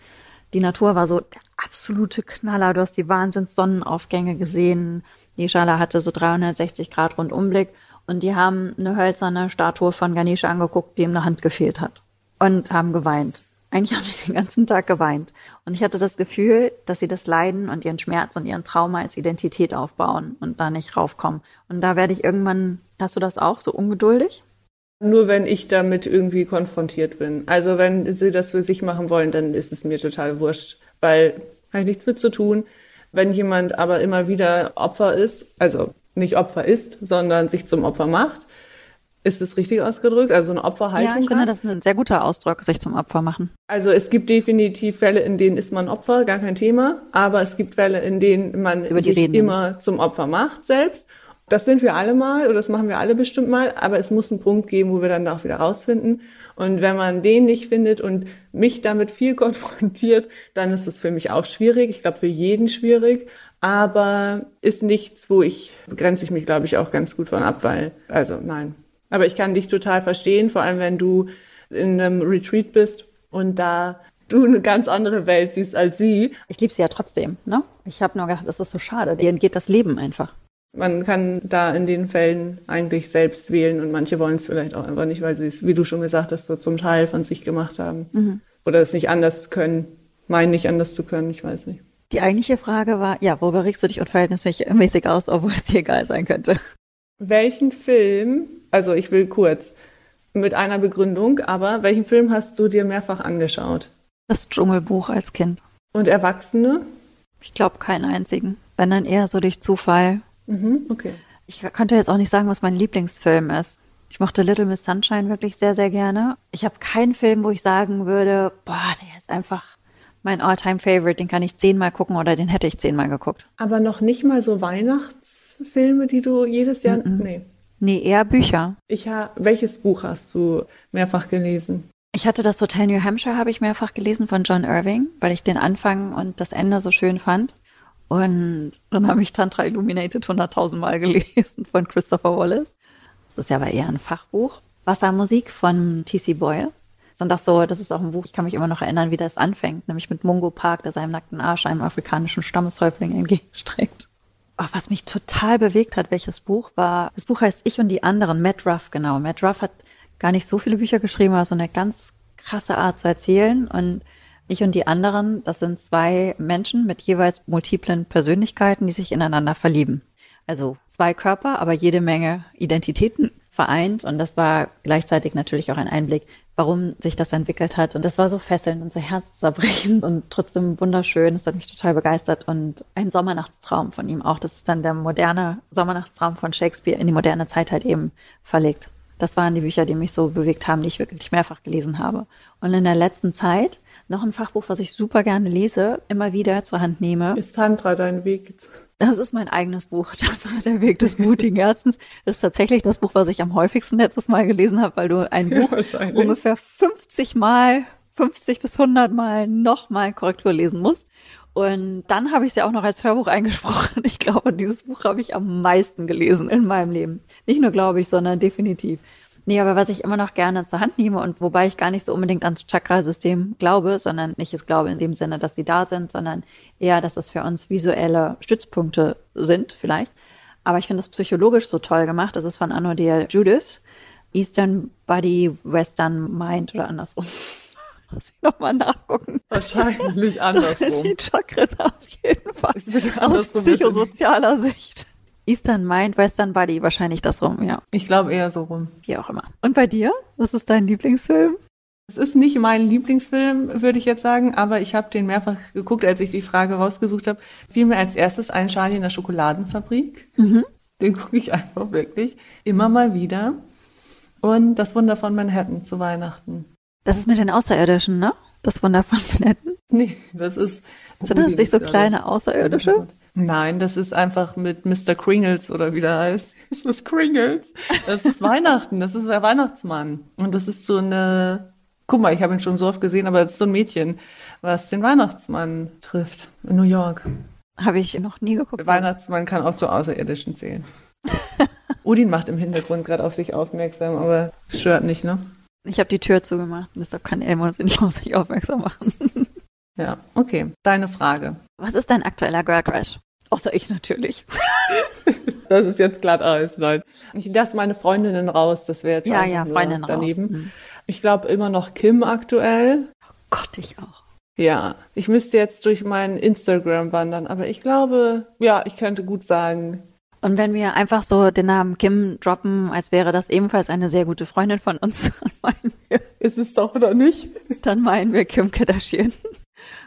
Die Natur war so der absolute Knaller. Du hast die Wahnsinns-Sonnenaufgänge gesehen. Die Schala hatte so 360 Grad Rundumblick und die haben eine hölzerne Statue von Ganesha angeguckt, die ihm eine Hand gefehlt hat und haben geweint. Eigentlich haben sie den ganzen Tag geweint. Und ich hatte das Gefühl, dass sie das Leiden und ihren Schmerz und ihren Trauma als Identität aufbauen und da nicht raufkommen. Und da werde ich irgendwann, hast du das auch, so ungeduldig? Nur wenn ich damit irgendwie konfrontiert bin. Also wenn sie das für sich machen wollen, dann ist es mir total wurscht, weil habe ich nichts mit zu tun. Wenn jemand aber immer wieder Opfer ist, also nicht Opfer ist, sondern sich zum Opfer macht, ist es richtig ausgedrückt? Also eine Opferhaltung? Ja, ich finde, das ist ein sehr guter Ausdruck, sich zum Opfer machen. Also es gibt definitiv Fälle, in denen ist man Opfer, gar kein Thema. Aber es gibt Fälle, in denen man sich immer nicht. zum Opfer macht selbst. Das sind wir alle mal oder das machen wir alle bestimmt mal, aber es muss einen Punkt geben, wo wir dann auch wieder rausfinden. Und wenn man den nicht findet und mich damit viel konfrontiert, dann ist es für mich auch schwierig. Ich glaube, für jeden schwierig, aber ist nichts, wo ich, grenze ich mich, glaube ich, auch ganz gut von ab, weil, also nein, aber ich kann dich total verstehen, vor allem wenn du in einem Retreat bist und da du eine ganz andere Welt siehst als sie. Ich liebe sie ja trotzdem, ne? Ich habe nur gedacht, das ist so schade. Dir entgeht das Leben einfach. Man kann da in den Fällen eigentlich selbst wählen und manche wollen es vielleicht auch einfach nicht, weil sie es, wie du schon gesagt hast, so zum Teil von sich gemacht haben. Mhm. Oder es nicht anders können, meinen nicht anders zu können, ich weiß nicht. Die eigentliche Frage war, ja, worüber regst du dich unverhältnismäßig aus, obwohl es dir egal sein könnte? Welchen Film also ich will kurz, mit einer Begründung, aber welchen Film hast du dir mehrfach angeschaut? Das Dschungelbuch als Kind. Und Erwachsene? Ich glaube keinen einzigen. Wenn dann eher so durch Zufall. Mhm, okay. Ich könnte jetzt auch nicht sagen, was mein Lieblingsfilm ist. Ich mochte Little Miss Sunshine wirklich sehr, sehr gerne. Ich habe keinen Film, wo ich sagen würde, boah, der ist einfach mein Alltime favorite den kann ich zehnmal gucken oder den hätte ich zehnmal geguckt. Aber noch nicht mal so Weihnachtsfilme, die du jedes Jahr. Mm -mm. Nee. Nee, eher Bücher. Ich ha welches Buch hast du mehrfach gelesen? Ich hatte das Hotel New Hampshire, habe ich mehrfach gelesen von John Irving, weil ich den Anfang und das Ende so schön fand. Und dann habe ich Tantra Illuminated 100.000 Mal gelesen von Christopher Wallace. Das ist ja aber eher ein Fachbuch. Wassermusik von T.C. Boyle. Und auch so, das ist auch ein Buch, ich kann mich immer noch erinnern, wie das anfängt, nämlich mit Mungo Park, der seinem nackten Arsch einem afrikanischen Stammeshäuptling entgegenstreckt. Oh, was mich total bewegt hat, welches Buch war, das Buch heißt Ich und die anderen, Matt Ruff, genau. Matt Ruff hat gar nicht so viele Bücher geschrieben, aber so eine ganz krasse Art zu erzählen und ich und die anderen, das sind zwei Menschen mit jeweils multiplen Persönlichkeiten, die sich ineinander verlieben. Also zwei Körper, aber jede Menge Identitäten vereint. Und das war gleichzeitig natürlich auch ein Einblick, warum sich das entwickelt hat. Und das war so fesselnd und so herzzerbrechend und trotzdem wunderschön. Das hat mich total begeistert. Und ein Sommernachtstraum von ihm auch. Das ist dann der moderne Sommernachtstraum von Shakespeare in die moderne Zeit halt eben verlegt. Das waren die Bücher, die mich so bewegt haben, die ich wirklich mehrfach gelesen habe. Und in der letzten Zeit noch ein Fachbuch, was ich super gerne lese, immer wieder zur Hand nehme. Ist Tantra dein Weg? Das ist mein eigenes Buch, das war der Weg des mutigen Herzens. Das ist tatsächlich das Buch, was ich am häufigsten letztes Mal gelesen habe, weil du ein Buch ja, ungefähr 50 Mal, 50 bis 100 Mal nochmal Korrektur lesen musst. Und dann habe ich es ja auch noch als Hörbuch eingesprochen. Ich glaube, dieses Buch habe ich am meisten gelesen in meinem Leben. Nicht nur glaube ich, sondern definitiv. Nee, aber was ich immer noch gerne zur Hand nehme und wobei ich gar nicht so unbedingt ans Chakrasystem glaube, sondern nicht es glaube in dem Sinne, dass sie da sind, sondern eher, dass das für uns visuelle Stützpunkte sind, vielleicht. Aber ich finde das psychologisch so toll gemacht. Das ist von Anno Dear Judith. Eastern Body, Western Mind oder andersrum. Muss ich nochmal nachgucken. Wahrscheinlich andersrum. Die Chakren auf jeden Fall. Aus psychosozialer Sicht. Eastern Mind, Western Body, wahrscheinlich das rum, ja. Ich glaube eher so rum. Wie auch immer. Und bei dir? Was ist dein Lieblingsfilm? Es ist nicht mein Lieblingsfilm, würde ich jetzt sagen, aber ich habe den mehrfach geguckt, als ich die Frage rausgesucht habe. Fiel mir als erstes ein Charlie in der Schokoladenfabrik. Mhm. Den gucke ich einfach wirklich immer mal wieder. Und das Wunder von Manhattan zu Weihnachten. Das ist mit den Außerirdischen, ne? Das Wunder von Manhattan? Nee, das ist. Sind das nicht so kleine Außerirdische? Nein, das ist einfach mit Mr. Kringles oder wie der heißt. Ist das Kringles? Das ist Weihnachten, das ist der Weihnachtsmann. Und das ist so eine, guck mal, ich habe ihn schon so oft gesehen, aber es ist so ein Mädchen, was den Weihnachtsmann trifft in New York. Habe ich noch nie geguckt. Der Weihnachtsmann kann auch zu Außerirdischen zählen. Udin macht im Hintergrund gerade auf sich aufmerksam, aber es stört nicht, ne? Ich habe die Tür zugemacht, deshalb kann Elmo nicht auf sich aufmerksam machen. Ja, okay. Deine Frage. Was ist dein aktueller Girl Crush? Außer ich natürlich. das ist jetzt glatt alles, nein. Ich lasse meine Freundinnen raus, das wäre jetzt ja, ja, Freundinnen daneben. Raus. Mhm. Ich glaube immer noch Kim aktuell. Oh Gott, ich auch. Ja, ich müsste jetzt durch mein Instagram wandern, aber ich glaube, ja, ich könnte gut sagen. Und wenn wir einfach so den Namen Kim droppen, als wäre das ebenfalls eine sehr gute Freundin von uns, dann meinen wir. Ist es doch oder nicht? Dann meinen wir Kim Kardashian.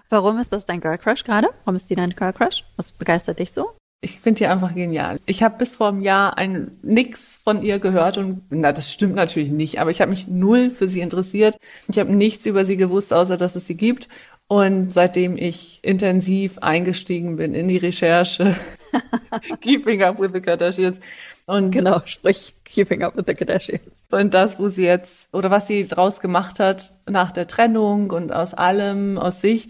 Warum ist das dein Girl Crush gerade? Warum ist die dein Girl Crush? Was begeistert dich so? Ich finde die einfach genial. Ich habe bis vor einem Jahr ein nix von ihr gehört und na, das stimmt natürlich nicht, aber ich habe mich null für sie interessiert. Ich habe nichts über sie gewusst, außer dass es sie gibt. Und seitdem ich intensiv eingestiegen bin in die Recherche, Keeping Up with the Kardashians. Und genau, sprich Keeping Up with the Kardashians. Und das, wo sie jetzt, oder was sie draus gemacht hat nach der Trennung und aus allem, aus sich,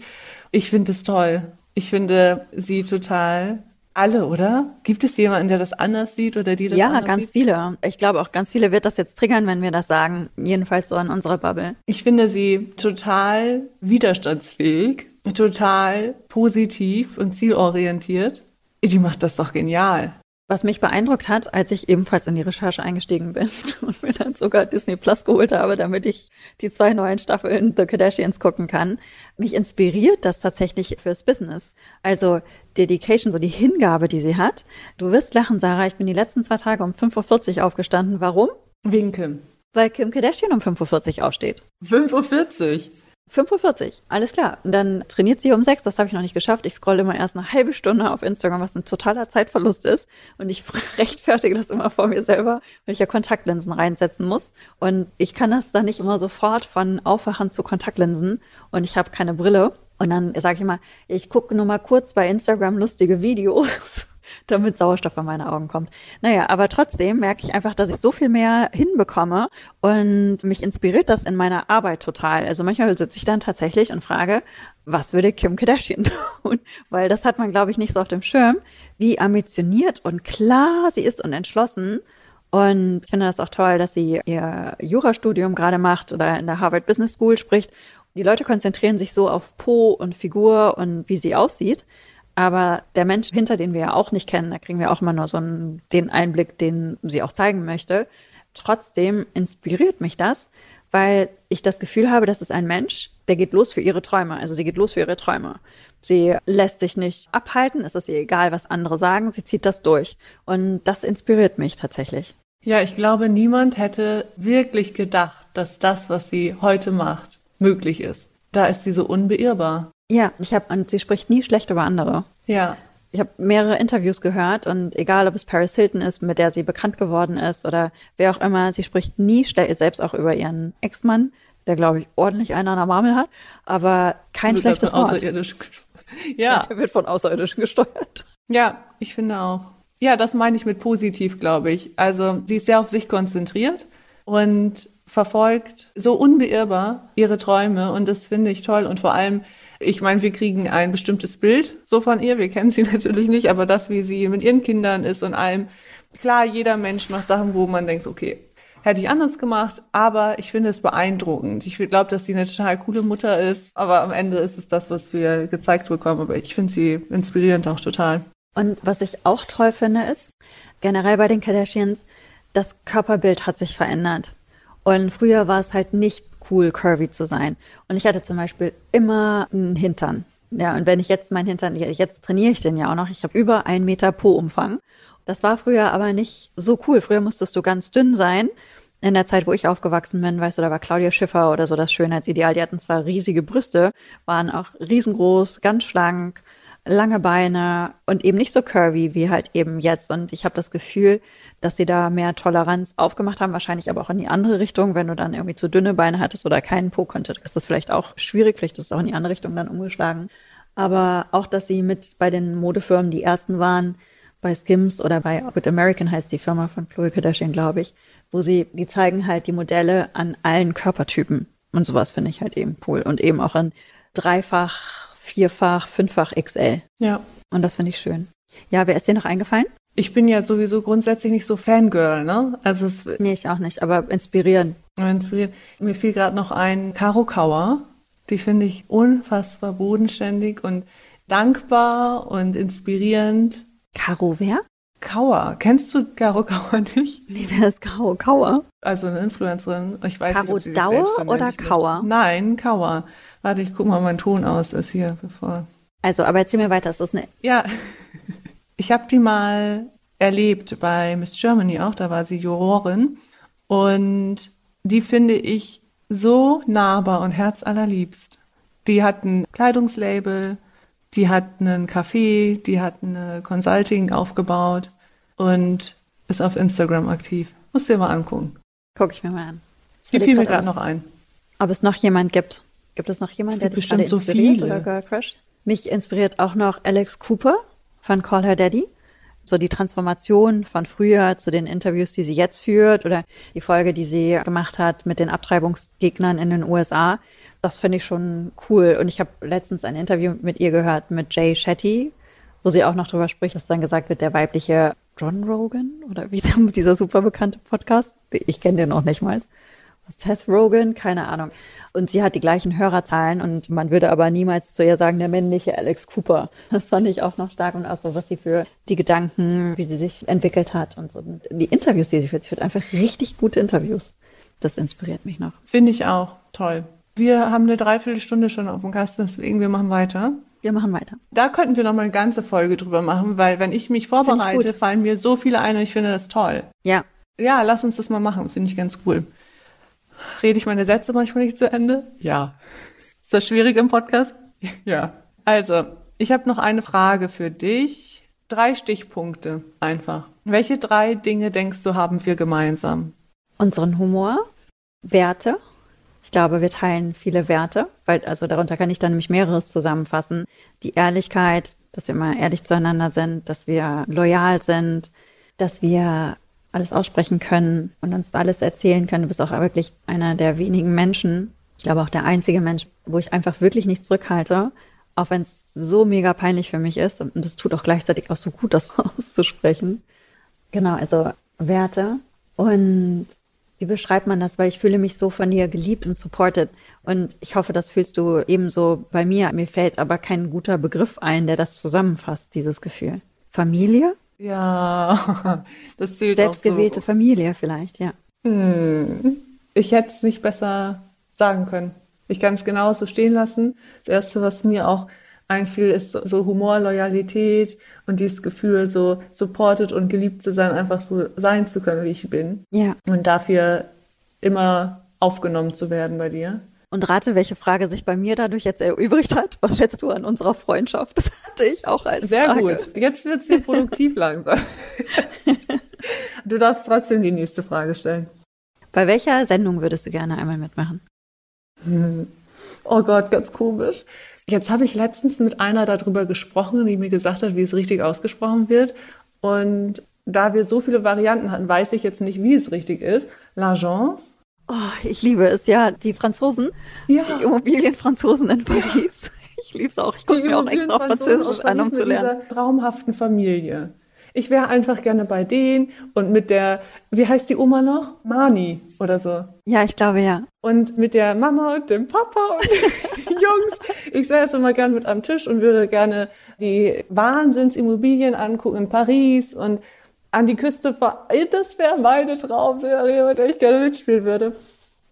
ich finde es toll. Ich finde sie total alle, oder? Gibt es jemanden, der das anders sieht oder die das ja, anders sieht? Ja, ganz sieht? viele. Ich glaube auch ganz viele wird das jetzt triggern, wenn wir das sagen. Jedenfalls so an unserer Bubble. Ich finde sie total widerstandsfähig, total positiv und zielorientiert. Die macht das doch genial. Was mich beeindruckt hat, als ich ebenfalls in die Recherche eingestiegen bin und mir dann sogar Disney Plus geholt habe, damit ich die zwei neuen Staffeln The Kardashians gucken kann, mich inspiriert das tatsächlich fürs Business. Also Dedication, so die Hingabe, die sie hat. Du wirst lachen, Sarah, ich bin die letzten zwei Tage um 5.40 Uhr aufgestanden. Warum? Wegen Kim. Weil Kim Kardashian um 5.40 Uhr aufsteht. 5.40 Uhr? 5.40 Uhr, alles klar. Und dann trainiert sie um sechs, das habe ich noch nicht geschafft. Ich scrolle immer erst eine halbe Stunde auf Instagram, was ein totaler Zeitverlust ist. Und ich rechtfertige das immer vor mir selber, weil ich ja Kontaktlinsen reinsetzen muss. Und ich kann das dann nicht immer sofort von Aufwachen zu Kontaktlinsen. Und ich habe keine Brille. Und dann sage ich immer, ich gucke nur mal kurz bei Instagram lustige Videos damit Sauerstoff an meine Augen kommt. Naja, aber trotzdem merke ich einfach, dass ich so viel mehr hinbekomme und mich inspiriert das in meiner Arbeit total. Also manchmal sitze ich dann tatsächlich und frage, was würde Kim Kardashian tun? Weil das hat man, glaube ich, nicht so auf dem Schirm, wie ambitioniert und klar sie ist und entschlossen. Und ich finde das auch toll, dass sie ihr Jurastudium gerade macht oder in der Harvard Business School spricht. Die Leute konzentrieren sich so auf Po und Figur und wie sie aussieht. Aber der Mensch hinter den wir ja auch nicht kennen, da kriegen wir auch immer nur so einen, den Einblick, den sie auch zeigen möchte. Trotzdem inspiriert mich das, weil ich das Gefühl habe, das ist ein Mensch, der geht los für ihre Träume. Also sie geht los für ihre Träume. Sie lässt sich nicht abhalten, es ist ihr egal, was andere sagen, sie zieht das durch. Und das inspiriert mich tatsächlich. Ja, ich glaube, niemand hätte wirklich gedacht, dass das, was sie heute macht, möglich ist. Da ist sie so unbeirrbar. Ja, ich habe und sie spricht nie schlecht über andere. Ja. Ich habe mehrere Interviews gehört und egal, ob es Paris Hilton ist, mit der sie bekannt geworden ist oder wer auch immer, sie spricht nie schlecht, selbst auch über ihren Ex-Mann, der glaube ich ordentlich einen an der Marmel hat, aber kein wird schlechtes Wort. Außerirdisch. Ja. Der wird von Außerirdischen gesteuert. Ja, ich finde auch. Ja, das meine ich mit positiv, glaube ich. Also sie ist sehr auf sich konzentriert und verfolgt so unbeirrbar ihre Träume. Und das finde ich toll. Und vor allem, ich meine, wir kriegen ein bestimmtes Bild so von ihr, wir kennen sie natürlich nicht, aber das, wie sie mit ihren Kindern ist und allem, klar, jeder Mensch macht Sachen, wo man denkt, okay, hätte ich anders gemacht, aber ich finde es beeindruckend. Ich glaube, dass sie eine total coole Mutter ist, aber am Ende ist es das, was wir gezeigt bekommen, aber ich finde sie inspirierend auch total. Und was ich auch toll finde, ist, generell bei den Kardashians, das Körperbild hat sich verändert. Und früher war es halt nicht cool, curvy zu sein. Und ich hatte zum Beispiel immer einen Hintern. Ja, und wenn ich jetzt meinen Hintern, jetzt trainiere ich den ja auch noch, ich habe über einen Meter Po-Umfang. Das war früher aber nicht so cool. Früher musstest du ganz dünn sein. In der Zeit, wo ich aufgewachsen bin, weißt du, da war Claudia Schiffer oder so das Schönheitsideal. Die hatten zwar riesige Brüste, waren auch riesengroß, ganz schlank, lange Beine und eben nicht so curvy wie halt eben jetzt. Und ich habe das Gefühl, dass sie da mehr Toleranz aufgemacht haben, wahrscheinlich aber auch in die andere Richtung. Wenn du dann irgendwie zu dünne Beine hattest oder keinen Po konnte, ist das vielleicht auch schwierig. Vielleicht ist es auch in die andere Richtung dann umgeschlagen. Aber auch, dass sie mit bei den Modefirmen die ersten waren, bei Skims oder bei Good American heißt die Firma von Chloe Kardashian, glaube ich, wo sie, die zeigen halt die Modelle an allen Körpertypen. Und sowas finde ich halt eben cool. Und eben auch an dreifach vierfach, fünffach XL. Ja. Und das finde ich schön. Ja, wer ist dir noch eingefallen? Ich bin ja sowieso grundsätzlich nicht so Fangirl, ne? Also es Nee, ich auch nicht, aber inspirieren. Inspirieren. Mir fiel gerade noch ein Caro Kauer. Die finde ich unfassbar bodenständig und dankbar und inspirierend. Caro wer? Kauer. Kennst du Caro Kauer nicht? Nee, wer ist Caro Kauer? Also eine Influencerin. Ich weiß Caro nicht, ob Dauer oder. Kauer? Nein, Kauer. Warte, ich guck mal meinen Ton aus, das hier, bevor. Also, aber erzähl mir weiter, ist das eine Ja, ich habe die mal erlebt bei Miss Germany auch, da war sie Jurorin. Und die finde ich so nahbar und herzallerliebst. Die hat ein Kleidungslabel, die hat einen Café, die hat eine Consulting aufgebaut und ist auf Instagram aktiv. Musst dir mal angucken. Guck ich mir mal an. Die fiel mir gerade noch ein. Ob es noch jemand gibt. Gibt es noch jemanden, der dich gerade bestimmt so inspiriert viele. oder Girl Crush? Mich inspiriert auch noch Alex Cooper von Call Her Daddy. So die Transformation von früher zu den Interviews, die sie jetzt führt oder die Folge, die sie gemacht hat mit den Abtreibungsgegnern in den USA. Das finde ich schon cool. Und ich habe letztens ein Interview mit ihr gehört, mit Jay Shetty, wo sie auch noch drüber spricht, dass dann gesagt wird, der weibliche John Rogan oder wie dieser super bekannte Podcast. Ich kenne den auch nicht mal. Seth Rogen, keine Ahnung. Und sie hat die gleichen Hörerzahlen und man würde aber niemals zu ihr sagen, der männliche Alex Cooper. Das fand ich auch noch stark und auch so, was sie für die Gedanken, wie sie sich entwickelt hat und so. Die Interviews, die sie führt, sie führt einfach richtig gute Interviews. Das inspiriert mich noch. Finde ich auch toll. Wir haben eine Dreiviertelstunde schon auf dem Kasten, deswegen wir machen weiter. Wir machen weiter. Da könnten wir noch mal eine ganze Folge drüber machen, weil wenn ich mich vorbereite, gut. fallen mir so viele ein und ich finde das toll. Ja, Ja, lass uns das mal machen, finde ich ganz cool. Rede ich meine Sätze manchmal nicht zu Ende? Ja. Ist das schwierig im Podcast? Ja. Also, ich habe noch eine Frage für dich. Drei Stichpunkte einfach. Welche drei Dinge denkst du, haben wir gemeinsam? unseren Humor, Werte. Ich glaube, wir teilen viele Werte, weil also darunter kann ich dann nämlich mehreres zusammenfassen. Die Ehrlichkeit, dass wir mal ehrlich zueinander sind, dass wir loyal sind, dass wir alles aussprechen können und uns alles erzählen können. Du bist auch wirklich einer der wenigen Menschen, ich glaube auch der einzige Mensch, wo ich einfach wirklich nicht zurückhalte, auch wenn es so mega peinlich für mich ist. Und es tut auch gleichzeitig auch so gut, das auszusprechen. Genau, also Werte. Und wie beschreibt man das? Weil ich fühle mich so von dir geliebt und supported. Und ich hoffe, das fühlst du ebenso bei mir. Mir fällt aber kein guter Begriff ein, der das zusammenfasst, dieses Gefühl. Familie? Ja, das zählt Selbstgewählte auch Familie vielleicht, ja. so. Hm. Ich hätte es nicht besser sagen können. Ich kann es genauso stehen lassen. Das Erste, was mir auch einfiel, ist so- so Humor, Loyalität und dieses Gefühl, so supported und geliebt zu sein, einfach so sein zu können, wie ich bin. Ja. Und dafür immer aufgenommen zu werden bei dir. Und rate, welche Frage sich bei mir dadurch jetzt erübrigt hat. Was schätzt du an unserer Freundschaft? Das hatte ich auch als Sehr Frage. gut. Jetzt wird es hier produktiv langsam. Du darfst trotzdem die nächste Frage stellen. Bei welcher Sendung würdest du gerne einmal mitmachen? Oh Gott, ganz komisch. Jetzt habe ich letztens mit einer darüber gesprochen, die mir gesagt hat, wie es richtig ausgesprochen wird. Und da wir so viele Varianten hatten, weiß ich jetzt nicht, wie es richtig ist. L'Agence. Oh, ich liebe es, ja. Die Franzosen, Ja. die Immobilienfranzosen in Paris. Ich liebe es auch. Ich gucke mir auch extra auf Französisch an, um zu lernen. Dieser traumhaften Familie. Ich wäre einfach gerne bei denen und mit der, wie heißt die Oma noch? Mani oder so. Ja, ich glaube ja. Und mit der Mama und dem Papa und den Jungs. Ich säße immer gern mit am Tisch und würde gerne die Wahnsinnsimmobilien angucken in Paris und an die Küste fahren. Das wäre meine Traumserie, bei der ich gerne mitspielen würde.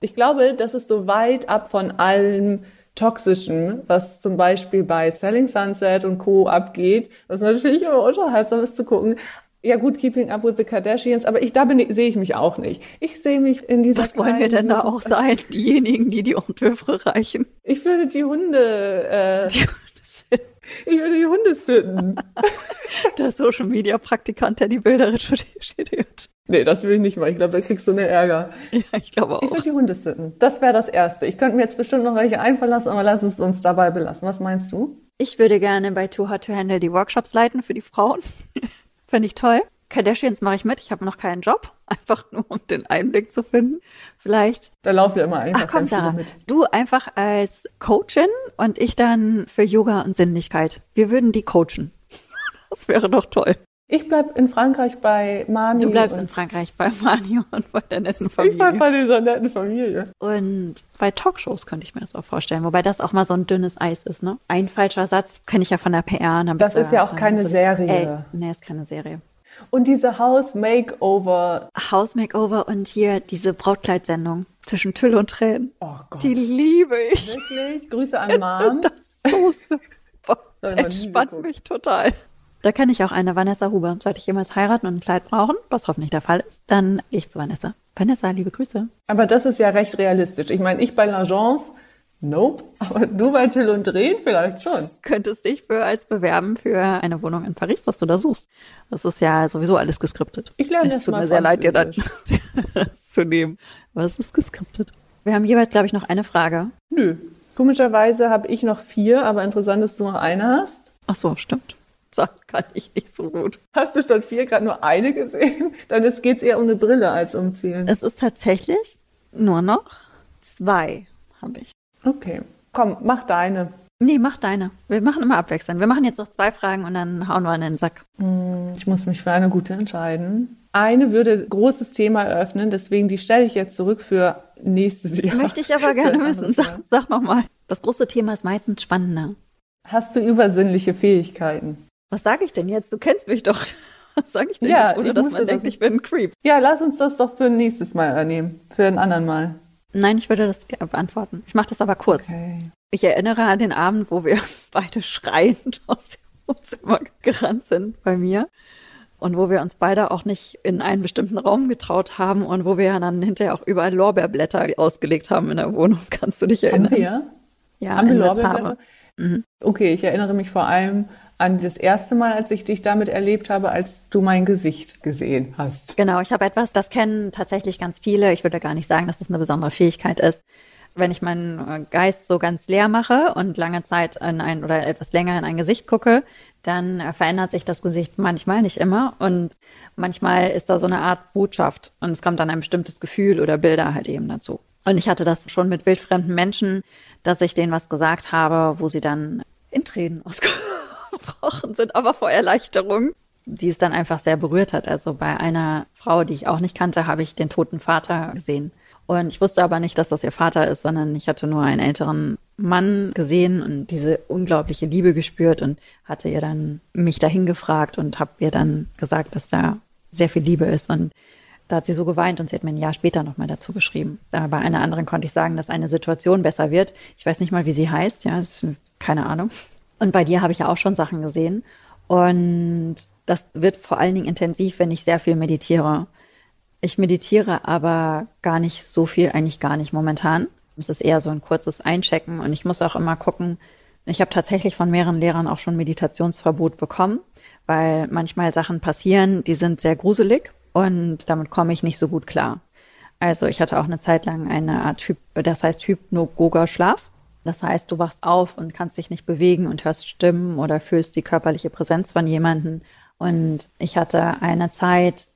Ich glaube, das ist so weit ab von allem Toxischen, was zum Beispiel bei Selling Sunset und Co. abgeht, was natürlich immer unterhaltsam ist zu gucken. Ja gut, Keeping Up with the Kardashians, aber ich, da bin, sehe ich mich auch nicht. Ich sehe mich in dieser Was wollen wir denn da auch sein? Diejenigen, die die Enteuvre reichen. Ich würde die Hunde, äh, Die- ich würde die Hunde sitten. Der Social Media Praktikant, der die Bilder retuschiert. nee, das will ich nicht mal. Ich glaube, da kriegst du eine Ärger. Ja, ich glaube Ich auch. würde die Hunde sitten. Das wäre das Erste. Ich könnte mir jetzt bestimmt noch welche einfallen lassen, aber lass es uns dabei belassen. Was meinst du? Ich würde gerne bei Too Hot to Handle die Workshops leiten für die Frauen. Fände ich toll. Kardashians mache ich mit. Ich habe noch keinen Job. Einfach nur, um den Einblick zu finden. Vielleicht. Da laufen wir immer einfach Ach komm, Sarah. mit. Du einfach als Coachin und ich dann für Yoga und Sinnlichkeit. Wir würden die coachen. Das wäre doch toll. Ich bleib in Frankreich bei Mani. Du bleibst in Frankreich bei Manu und bei der netten Familie. Ich bleib bei dieser netten Familie. Und bei Talkshows könnte ich mir das auch vorstellen, wobei das auch mal so ein dünnes Eis ist, ne? Ein falscher Satz kenne ich ja von der PR. und dann Das ist ja auch keine Serie. Ey, nee, ist keine Serie. Und diese House Makeover. House Makeover und hier diese Brautkleidsendung zwischen Tüll und Tränen. Oh Gott. Die liebe ich. Wirklich? Grüße an Mom. Das ist so super. Das entspannt mich total. Da kenne ich auch eine Vanessa Huber. Sollte ich jemals heiraten und ein Kleid brauchen, was hoffentlich der Fall ist, dann gehe ich zu Vanessa. Vanessa, liebe Grüße. Aber das ist ja recht realistisch. Ich meine, ich bei L'Agence, nope. Aber du bei Till und Drehen vielleicht schon. Könntest dich für als bewerben für eine Wohnung in Paris, dass du da suchst. Das ist ja sowieso alles geskriptet. Ich lerne Es jetzt tut mal mir sehr leid, dir das zu nehmen. Aber es ist geskriptet. Wir haben jeweils, glaube ich, noch eine Frage. Nö. Komischerweise habe ich noch vier, aber interessant, dass du noch eine hast. Ach so, stimmt. Das kann ich nicht so gut. Hast du statt vier gerade nur eine gesehen? Dann geht es eher um eine Brille als um Zielen. Es ist tatsächlich nur noch zwei, habe ich. Okay. Komm, mach deine. Nee, mach deine. Wir machen immer abwechselnd. Wir machen jetzt noch zwei Fragen und dann hauen wir in den Sack. Ich muss mich für eine gute entscheiden. Eine würde großes Thema eröffnen, deswegen die stelle ich jetzt zurück für nächstes Jahr. Möchte ich aber gerne wissen. Sag, sag nochmal. Das große Thema ist meistens spannender. Hast du übersinnliche Fähigkeiten? Was sage ich denn jetzt? Du kennst mich doch. Was sage ich denn Ja, jetzt, ohne dass man denkt, das- ich bin ein Creep? Ja, lass uns das doch für nächstes Mal nehmen. Für ein anderen Mal. Nein, ich würde das beantworten. Ich mache das aber kurz. Okay. Ich erinnere an den Abend, wo wir beide schreiend aus dem Wohnzimmer gerannt sind bei mir. Und wo wir uns beide auch nicht in einen bestimmten Raum getraut haben und wo wir dann hinterher auch überall Lorbeerblätter ausgelegt haben in der Wohnung. Kannst du dich Haben erinnern? wir? Ja, Haben wir Lorbeerblätter? Witzhabe. Okay, ich erinnere mich vor allem an das erste Mal, als ich dich damit erlebt habe, als du mein Gesicht gesehen hast. Genau, ich habe etwas, das kennen tatsächlich ganz viele. Ich würde gar nicht sagen, dass das eine besondere Fähigkeit ist. Wenn ich meinen äh, Geist so ganz leer mache und lange Zeit in ein oder etwas länger in ein Gesicht gucke, dann äh, verändert sich das Gesicht manchmal, nicht immer. Und manchmal ist da so eine Art Botschaft und es kommt dann ein bestimmtes Gefühl oder Bilder halt eben dazu. Und ich hatte das schon mit wildfremden Menschen, dass ich denen was gesagt habe, wo sie dann in Tränen ausgebrochen sind, aber vor Erleichterung die es dann einfach sehr berührt hat. Also bei einer Frau, die ich auch nicht kannte, habe ich den toten Vater gesehen. Und ich wusste aber nicht, dass das ihr Vater ist, sondern ich hatte nur einen älteren Mann gesehen und diese unglaubliche Liebe gespürt und hatte ihr dann mich dahin gefragt und habe ihr dann gesagt, dass da sehr viel Liebe ist. Und da hat sie so geweint und sie hat mir ein Jahr später nochmal dazu geschrieben. Bei einer anderen konnte ich sagen, dass eine Situation besser wird. Ich weiß nicht mal, wie sie heißt, ja, keine Ahnung. Und bei dir habe ich ja auch schon Sachen gesehen. Und das wird vor allen Dingen intensiv, wenn ich sehr viel meditiere. Ich meditiere aber gar nicht so viel, eigentlich gar nicht momentan. Es ist eher so ein kurzes Einchecken und ich muss auch immer gucken. Ich habe tatsächlich von mehreren Lehrern auch schon Meditationsverbot bekommen, weil manchmal Sachen passieren, die sind sehr gruselig und damit komme ich nicht so gut klar. Also ich hatte auch eine Zeit lang eine Art Hyp das heißt Hypnogoger Schlaf. Das heißt, du wachst auf und kannst dich nicht bewegen und hörst Stimmen oder fühlst die körperliche Präsenz von jemandem. Und ich hatte eine Zeit,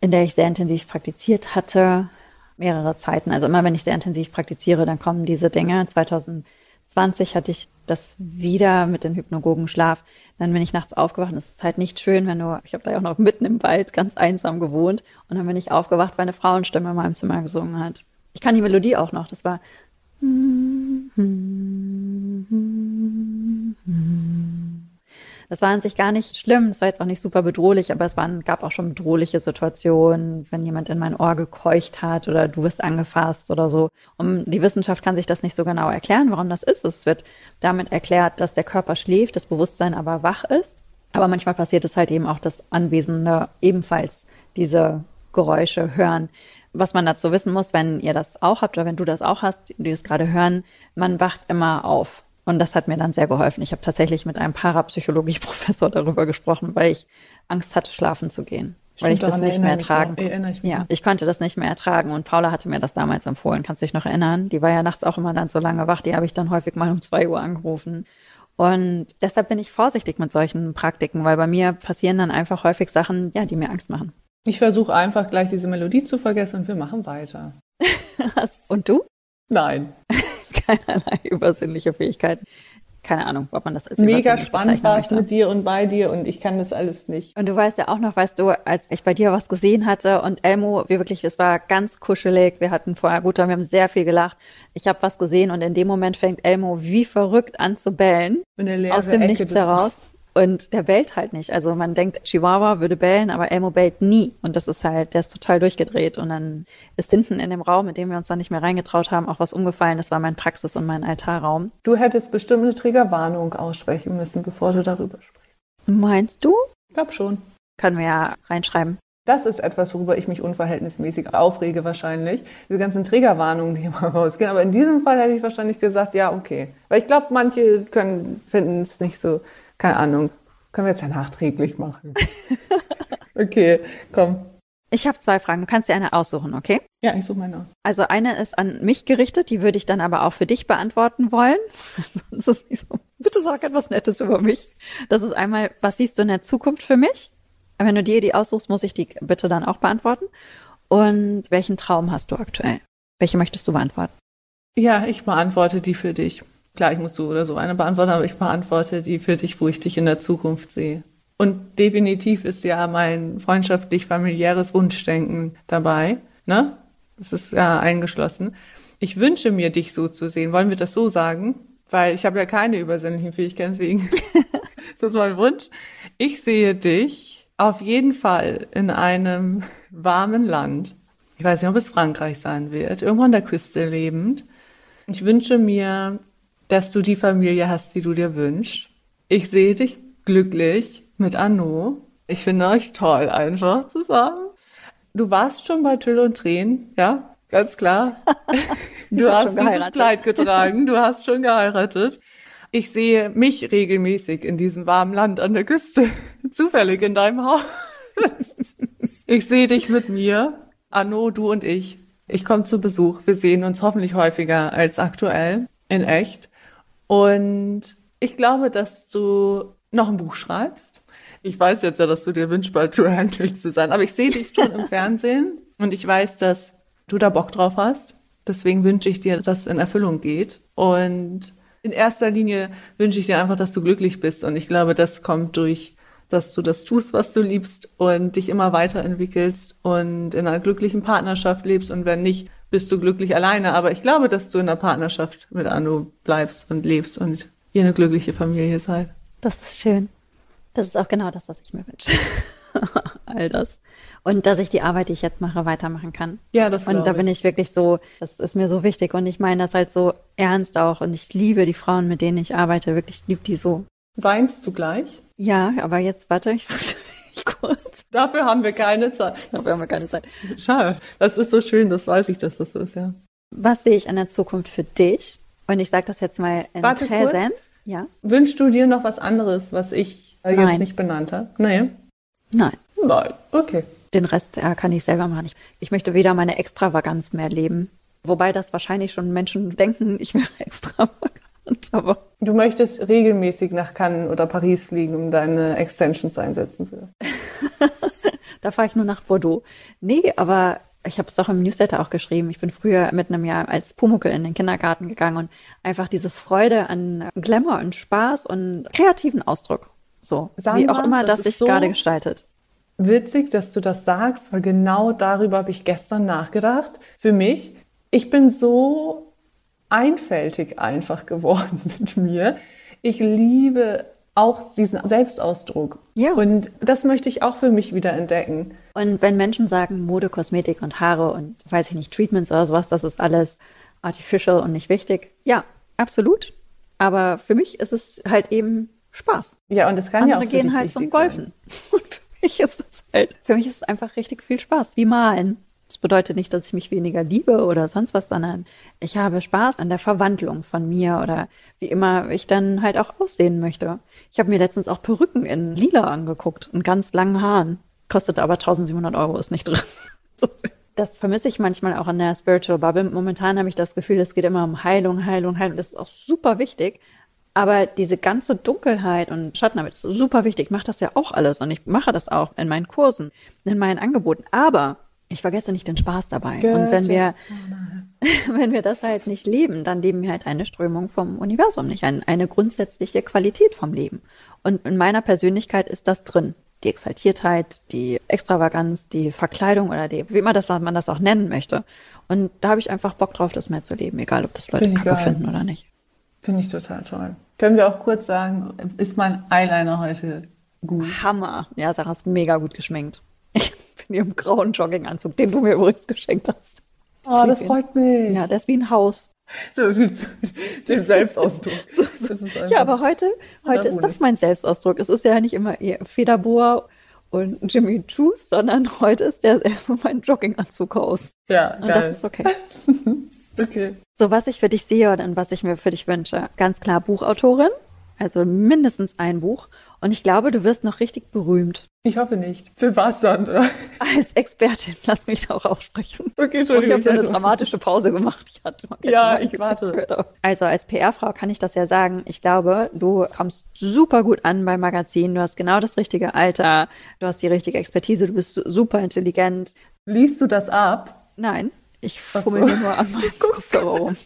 in der ich sehr intensiv praktiziert hatte, mehrere Zeiten. Also immer wenn ich sehr intensiv praktiziere, dann kommen diese Dinge. 2020 hatte ich das wieder mit dem Hypnogogenschlaf. Dann bin ich nachts aufgewacht. und Es ist halt nicht schön, wenn du, ich habe da ja auch noch mitten im Wald ganz einsam gewohnt. Und dann bin ich aufgewacht, weil eine Frauenstimme in meinem Zimmer gesungen hat. Ich kann die Melodie auch noch. Das war Das war an sich gar nicht schlimm, es war jetzt auch nicht super bedrohlich, aber es waren, gab auch schon bedrohliche Situationen, wenn jemand in mein Ohr gekeucht hat oder du wirst angefasst oder so. Und die Wissenschaft kann sich das nicht so genau erklären, warum das ist. Es wird damit erklärt, dass der Körper schläft, das Bewusstsein aber wach ist. Aber manchmal passiert es halt eben auch, dass Anwesende ebenfalls diese Geräusche hören. Was man dazu wissen muss, wenn ihr das auch habt oder wenn du das auch hast, die das gerade hören, man wacht immer auf. Und das hat mir dann sehr geholfen. Ich habe tatsächlich mit einem Parapsychologie-Professor darüber gesprochen, weil ich Angst hatte, schlafen zu gehen. weil ich das nicht mehr ertragen erinnere ich Ja, ich konnte das nicht mehr ertragen. Und Paula hatte mir das damals empfohlen. Kannst du dich noch erinnern? Die war ja nachts auch immer dann so lange wach. Die habe ich dann häufig mal um zwei Uhr angerufen. Und deshalb bin ich vorsichtig mit solchen Praktiken, weil bei mir passieren dann einfach häufig Sachen, ja, die mir Angst machen. Ich versuche einfach gleich diese Melodie zu vergessen und wir machen weiter. Und du? Nein. keinerlei übersinnliche Fähigkeiten. keine Ahnung, ob man das als Mega spannend war es mit dir und bei dir und ich kann das alles nicht. Und du weißt ja auch noch, weißt du, als ich bei dir was gesehen hatte und Elmo, wir wirklich, es war ganz kuschelig. Wir hatten vorher gut, wir haben sehr viel gelacht. Ich habe was gesehen und in dem Moment fängt Elmo wie verrückt an zu bellen aus dem Ecke Nichts heraus. Und der bellt halt nicht. Also man denkt, Chihuahua würde bellen, aber Elmo bellt nie. Und das ist halt, der ist total durchgedreht. Und dann ist hinten in dem Raum, in dem wir uns dann nicht mehr reingetraut haben, auch was umgefallen. Das war mein Praxis- und mein Altarraum. Du hättest bestimmt eine Triggerwarnung aussprechen müssen, bevor du darüber sprichst. Meinst du? Ich glaube schon. Können wir ja reinschreiben. Das ist etwas, worüber ich mich unverhältnismäßig aufrege wahrscheinlich. Diese ganzen Triggerwarnungen, die immer rausgehen. Aber in diesem Fall hätte ich wahrscheinlich gesagt, ja, okay. Weil ich glaube, manche können, finden es nicht so, keine Ahnung. Können wir jetzt ja nachträglich machen. okay, komm. Ich habe zwei Fragen. Du kannst dir eine aussuchen, okay? Ja, ich suche meine aus. Also eine ist an mich gerichtet, die würde ich dann aber auch für dich beantworten wollen. Das ist nicht so. Bitte sag etwas Nettes über mich. Das ist einmal, was siehst du in der Zukunft für mich? Wenn du dir die aussuchst, muss ich die bitte dann auch beantworten. Und welchen Traum hast du aktuell? Welche möchtest du beantworten? Ja, ich beantworte die für dich. Klar, ich muss so oder so eine beantworten, aber ich beantworte die für dich, wo ich dich in der Zukunft sehe. Und definitiv ist ja mein freundschaftlich-familiäres Wunschdenken dabei. Ne? Das ist ja eingeschlossen. Ich wünsche mir, dich so zu sehen. Wollen wir das so sagen? Weil ich habe ja keine übersinnlichen Fähigkeiten, deswegen das ist mein Wunsch. Ich sehe dich auf jeden Fall in einem warmen Land. Ich weiß nicht, ob es Frankreich sein wird. Irgendwo an der Küste lebend. Ich wünsche mir, dass du die Familie hast, die du dir wünschst. Ich sehe dich glücklich mit Anno. Ich finde euch toll einfach zusammen. Du warst schon bei Tüll und Tränen, ja, ganz klar. Du hast dieses. Kleid getragen, du hast schon geheiratet. Ich sehe mich regelmäßig in diesem warmen Land an der Küste, zufällig in deinem Haus. Ich sehe dich mit mir, Anno, du und ich. Ich komme zu Besuch. Wir sehen uns hoffentlich häufiger als aktuell, in echt. Und ich glaube, dass du noch ein Buch schreibst. Ich weiß jetzt ja, dass du dir wünschst, bald Tour Handels zu sein, aber ich sehe dich schon im Fernsehen und ich weiß, dass du da Bock drauf hast. Deswegen wünsche ich dir, dass es in Erfüllung geht. Und in erster Linie wünsche ich dir einfach, dass du glücklich bist. Und ich glaube, das kommt durch, dass du das tust, was du liebst und dich immer weiterentwickelst und in einer glücklichen Partnerschaft lebst. Und wenn nicht, bist du glücklich alleine. Aber ich glaube, dass du in einer Partnerschaft mit Anu bleibst und lebst und ihr eine glückliche Familie seid. Das ist schön. Das ist auch genau das, was ich mir wünsche. All das. Und dass ich die Arbeit, die ich jetzt mache, weitermachen kann. Ja, das Und da ich. bin ich wirklich so, das ist mir so wichtig. Und ich meine das halt so ernst auch. Und ich liebe die Frauen, mit denen ich arbeite. Wirklich liebe die so. Weinst du gleich? Ja, aber jetzt warte, ich fasse mich kurz. Dafür haben wir keine Zeit. Dafür haben wir keine Zeit. Schade. Das ist so schön, das weiß ich, dass das so ist, ja. Was sehe ich in der Zukunft für dich? Und ich sage das jetzt mal in Warte kurz. Präsenz. Ja? Wünschst du dir noch was anderes, was ich äh, jetzt Nein. nicht benannt habe? Nee. Nein. Nein. Okay. Den Rest äh, kann ich selber machen. Ich, ich möchte weder meine Extravaganz mehr leben. Wobei das wahrscheinlich schon Menschen denken, ich wäre extravagant. Aber Du möchtest regelmäßig nach Cannes oder Paris fliegen, um deine Extensions einsetzen zu können. da fahre ich nur nach Bordeaux. Nee, aber ich habe es doch im Newsletter auch geschrieben. Ich bin früher mit einem Jahr als Pumuckel in den Kindergarten gegangen und einfach diese Freude an Glamour und Spaß und kreativen Ausdruck. So, wie auch Sandra, immer das das, sich so- gerade gestaltet. Witzig, dass du das sagst, weil genau darüber habe ich gestern nachgedacht. Für mich, ich bin so einfältig einfach geworden mit mir. Ich liebe auch diesen Selbstausdruck. Ja. Und das möchte ich auch für mich wieder entdecken. Und wenn Menschen sagen Mode, Kosmetik und Haare und weiß ich nicht, Treatments oder sowas, das ist alles artificial und nicht wichtig. Ja, absolut. Aber für mich ist es halt eben Spaß. Ja, und es kann ja auch Andere gehen halt zum. Golfen. Und für mich ist es halt, für mich ist es einfach richtig viel Spaß, wie malen. Das bedeutet nicht, dass ich mich weniger liebe oder sonst was, sondern ich habe Spaß an der Verwandlung von mir oder wie immer ich dann halt auch aussehen möchte. Ich habe mir letztens auch Perücken in lila angeguckt und ganz langen Haaren. Kostet aber 1700 Euro, ist nicht drin. Das vermisse ich manchmal auch in der Spiritual Bubble. Momentan habe ich das Gefühl, es geht immer um Heilung, Heilung, Heilung. Das ist auch super wichtig. Aber diese ganze Dunkelheit und Schattenarbeit ist super wichtig. Ich mache das ja auch alles und ich mache das auch in meinen Kursen, in meinen Angeboten. Aber ich vergesse nicht den Spaß dabei. und wenn wir, wenn wir das halt nicht leben, dann leben wir halt eine Strömung vom Universum nicht, ein, eine grundsätzliche Qualität vom Leben. Und in meiner Persönlichkeit ist das drin. Die Exaltiertheit, die Extravaganz, die Verkleidung oder die, wie immer das man das auch nennen möchte. Und da habe ich einfach Bock drauf, das mehr zu leben, egal ob das Leute Finde kacke geil. finden oder nicht. Finde ich total toll. Können wir auch kurz sagen, ist mein Eyeliner heute gut? Hammer. Ja, Sarah ist mega gut geschminkt. Hier im grauen Jogginganzug, den du mir übrigens geschenkt hast. Oh, das freut mich. Ja, der ist wie ein Haus. So dem Selbstausdruck. Das ist einfach- Ja, aber heute, heute ist das mein Selbstausdruck. Es ist ja nicht immer Federboa und Jimmy Choos, sondern heute ist der so mein Jogginganzug aus. ja, Und geil. das ist okay. okay. So, was ich für dich sehe und was ich mir für dich wünsche. Ganz klar Buchautorin. Also mindestens ein Buch. Und ich glaube, du wirst noch richtig berühmt. Ich hoffe nicht. Für was, Sandra? Als Expertin, lass mich auch aussprechen. Okay, Und ich Entschuldigung. habe so eine dramatische Pause gemacht. Ich hatte mal Ja, mal ich warte. Also als PR-Frau kann ich das ja sagen. Ich glaube, du kommst super gut an beim Magazin. Du hast genau das richtige Alter. Du hast die richtige Expertise. Du bist super intelligent. Liest du das ab? Nein, ich fummel so. mir nur an meinem Kopfhörer rum.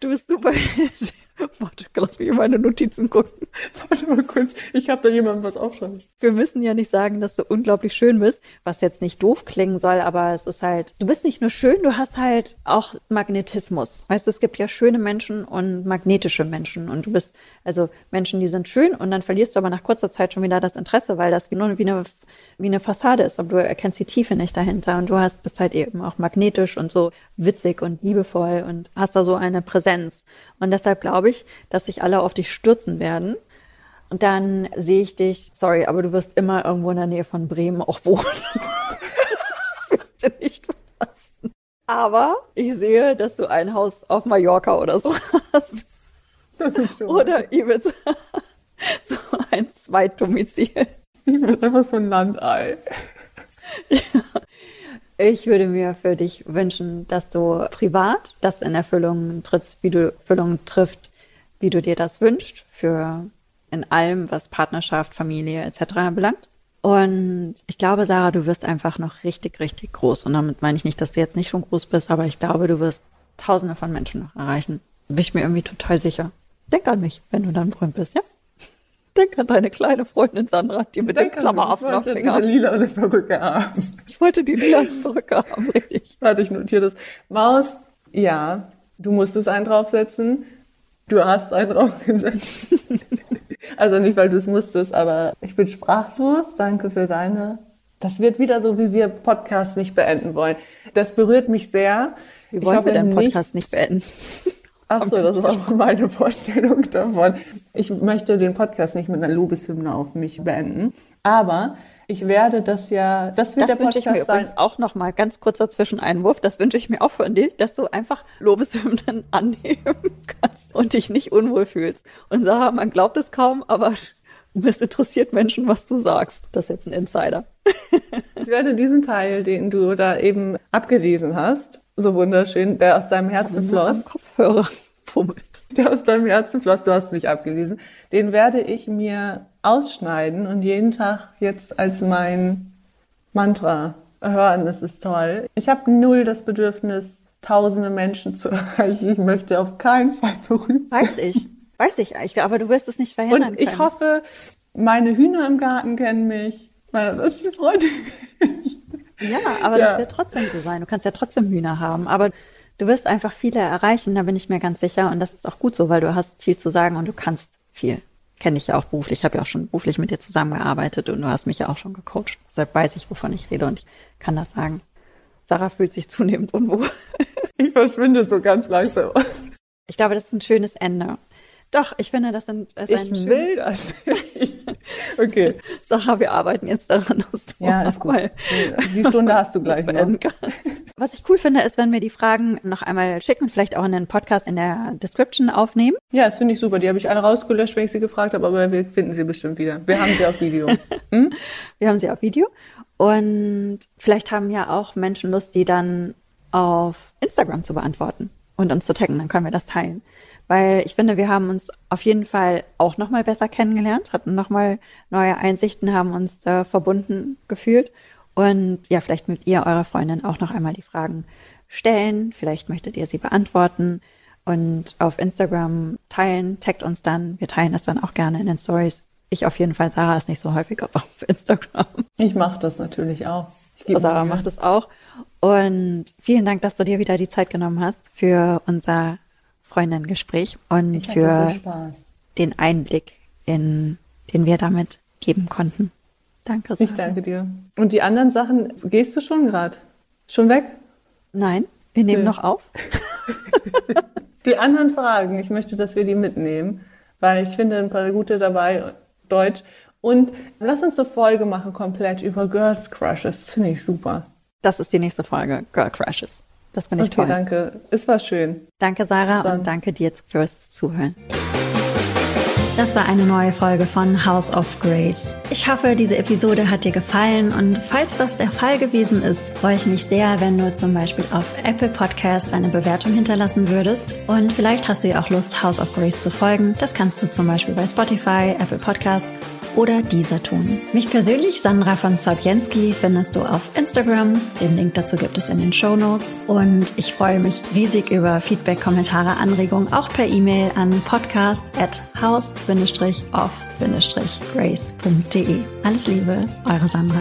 Du bist super. Warte, lass mich in meine Notizen gucken. Warte mal kurz. Ich habe da jemandem was aufschreiben. Wir müssen ja nicht sagen, dass du unglaublich schön bist, was jetzt nicht doof klingen soll, aber es ist halt, du bist nicht nur schön, du hast halt auch Magnetismus. Weißt du, es gibt ja schöne Menschen und magnetische Menschen und du bist, also Menschen, die sind schön und dann verlierst du aber nach kurzer Zeit schon wieder das Interesse, weil das nur wie eine, wie eine Fassade ist, aber du erkennst die Tiefe nicht dahinter und du hast, bist halt eben auch magnetisch und so witzig und liebevoll und hast da so eine Präsenz. Und deshalb glaube ich, dass sich alle auf dich stürzen werden. Und dann sehe ich dich, sorry, aber du wirst immer irgendwo in der Nähe von Bremen auch wohnen. das wirst du nicht verpassen. Aber ich sehe, dass du ein Haus auf Mallorca oder so hast. Das ist schon. Oder Ibiza. So ein Zweitdomizil. Ich bin einfach so ein Landei. Ich würde mir für dich wünschen, dass du privat das in Erfüllung trittst, wie du Erfüllung trifft, wie du dir das wünschst, für in allem, was Partnerschaft, Familie etc. belangt. Und ich glaube, Sarah, du wirst einfach noch richtig, richtig groß. Und damit meine ich nicht, dass du jetzt nicht schon groß bist, aber ich glaube, du wirst Tausende von Menschen noch erreichen. Bin ich mir irgendwie total sicher. Denk an mich, wenn du dann berühmt bist, ja? Denk an deine kleine Freundin Sandra, die mit dem Klammerhafen am Diese Finger. lila und eine Perücke haben. Ich wollte die lila Perücke haben, richtig. Warte, ich notiere das. Maus, ja, du musstest einen draufsetzen. Du hast einen draufgesetzt. also nicht, weil du es musstest, aber ich bin sprachlos. Danke für deine. Das wird wieder so, wie wir Podcasts nicht beenden wollen. Das berührt mich sehr. Ich wollen hoffe wir den nicht- Podcast nicht beenden? Ach so, das war meine Vorstellung davon. Ich möchte den Podcast nicht mit einer Lobeshymne auf mich beenden. Aber ich werde das ja, das wird Das der wünsche ich mir Podcast sein. übrigens auch noch mal ganz kurzer Zwischeneinwurf. Das wünsche ich mir auch von dir, dass du einfach Lobeshymnen annehmen kannst und dich nicht unwohl fühlst. Und Sarah, man glaubt es kaum, aber es interessiert Menschen, was du sagst. Das ist jetzt ein Insider. Ich werde diesen Teil, den du da eben abgelesen hast, so wunderschön, der aus deinem Herzen am floss, Kopfhörer fummelt. der aus deinem Herzen floss, du hast es nicht abgelesen, den werde ich mir ausschneiden und jeden Tag jetzt als mein Mantra hören. Das ist toll. Ich habe null das Bedürfnis, tausende Menschen zu erreichen. Ich möchte auf keinen Fall berühmt Weiß ich. Weiß ich eigentlich, aber du wirst es nicht verhindern Und ich können. hoffe, meine Hühner im Garten kennen mich. Meine besten Freunde. Ja, aber Ja. das wird trotzdem so sein. Du kannst ja trotzdem Hühner haben, aber du wirst einfach viele erreichen, da bin ich mir ganz sicher. Und das ist auch gut so, weil du hast viel zu sagen und du kannst viel. Kenne ich ja auch beruflich. Ich habe ja auch schon beruflich mit dir zusammengearbeitet und du hast mich ja auch schon gecoacht. Deshalb weiß ich, wovon ich rede und ich kann das sagen. Sarah fühlt sich zunehmend unwohl. Ich verschwinde so ganz langsam. Ich glaube, das ist ein schönes Ende. Doch, ich finde, das sind, ist ein Ich will das. okay. Sarah, wir arbeiten jetzt daran, dass du Ja, ist gut. Die Stunde hast du gleich beenden kannst. Was ich cool finde, ist, wenn wir die Fragen noch einmal schicken und vielleicht auch in den Podcast in der Description aufnehmen. Ja, das finde ich super. Die habe ich alle rausgelöscht, wenn ich sie gefragt habe, aber wir finden sie bestimmt wieder. Wir haben sie auf Video. Wir haben sie auf Video. Und vielleicht haben ja auch Menschen Lust, die dann auf Instagram zu beantworten und uns zu taggen. Dann können wir das teilen. Weil ich finde, wir haben uns auf jeden Fall auch nochmal besser kennengelernt, hatten nochmal neue Einsichten, haben uns da verbunden gefühlt. Und ja, vielleicht mögt ihr eurer Freundin auch noch einmal die Fragen stellen. Vielleicht möchtet ihr sie beantworten und auf Instagram teilen. Taggt uns dann. Wir teilen das dann auch gerne in den Stories. Ich auf jeden Fall. Sarah ist nicht so häufig auf Instagram. Ich mache das natürlich auch. Sarah macht es auch. Und vielen Dank, dass du dir wieder die Zeit genommen hast für unser Freundinnengespräch und für den Einblick, in, den wir damit geben konnten. Danke. Sarah. Ich danke dir. Und die anderen Sachen, gehst du schon gerade? Schon weg? Nein, wir nehmen ja. noch auf. die anderen Fragen, ich möchte, dass wir die mitnehmen, weil ich finde ein paar gute dabei, Deutsch. Und lass uns eine Folge machen komplett über Girls Crushes. Das finde ich super. Das ist die nächste Folge, Girl Crushes. Das finde ich okay, toll. danke. Es war schön. Danke, Sarah, und danke dir fürs Zuhören. Das war eine neue Folge von House of Grace. Ich hoffe, diese Episode hat dir gefallen und falls das der Fall gewesen ist, freue ich mich sehr, wenn du zum Beispiel auf Apple Podcast eine Bewertung hinterlassen würdest und vielleicht hast du ja auch Lust, House of Grace zu folgen. Das kannst du zum Beispiel bei Spotify, Apple Podcast oder dieser tun. Mich persönlich, Sandra von Zobjenski, findest du auf Instagram. Den Link dazu gibt es in den Show Notes. Und ich freue mich riesig über Feedback, Kommentare, Anregungen, auch per E-Mail an podcast at house-off-grace.de. Alles Liebe, eure Sandra.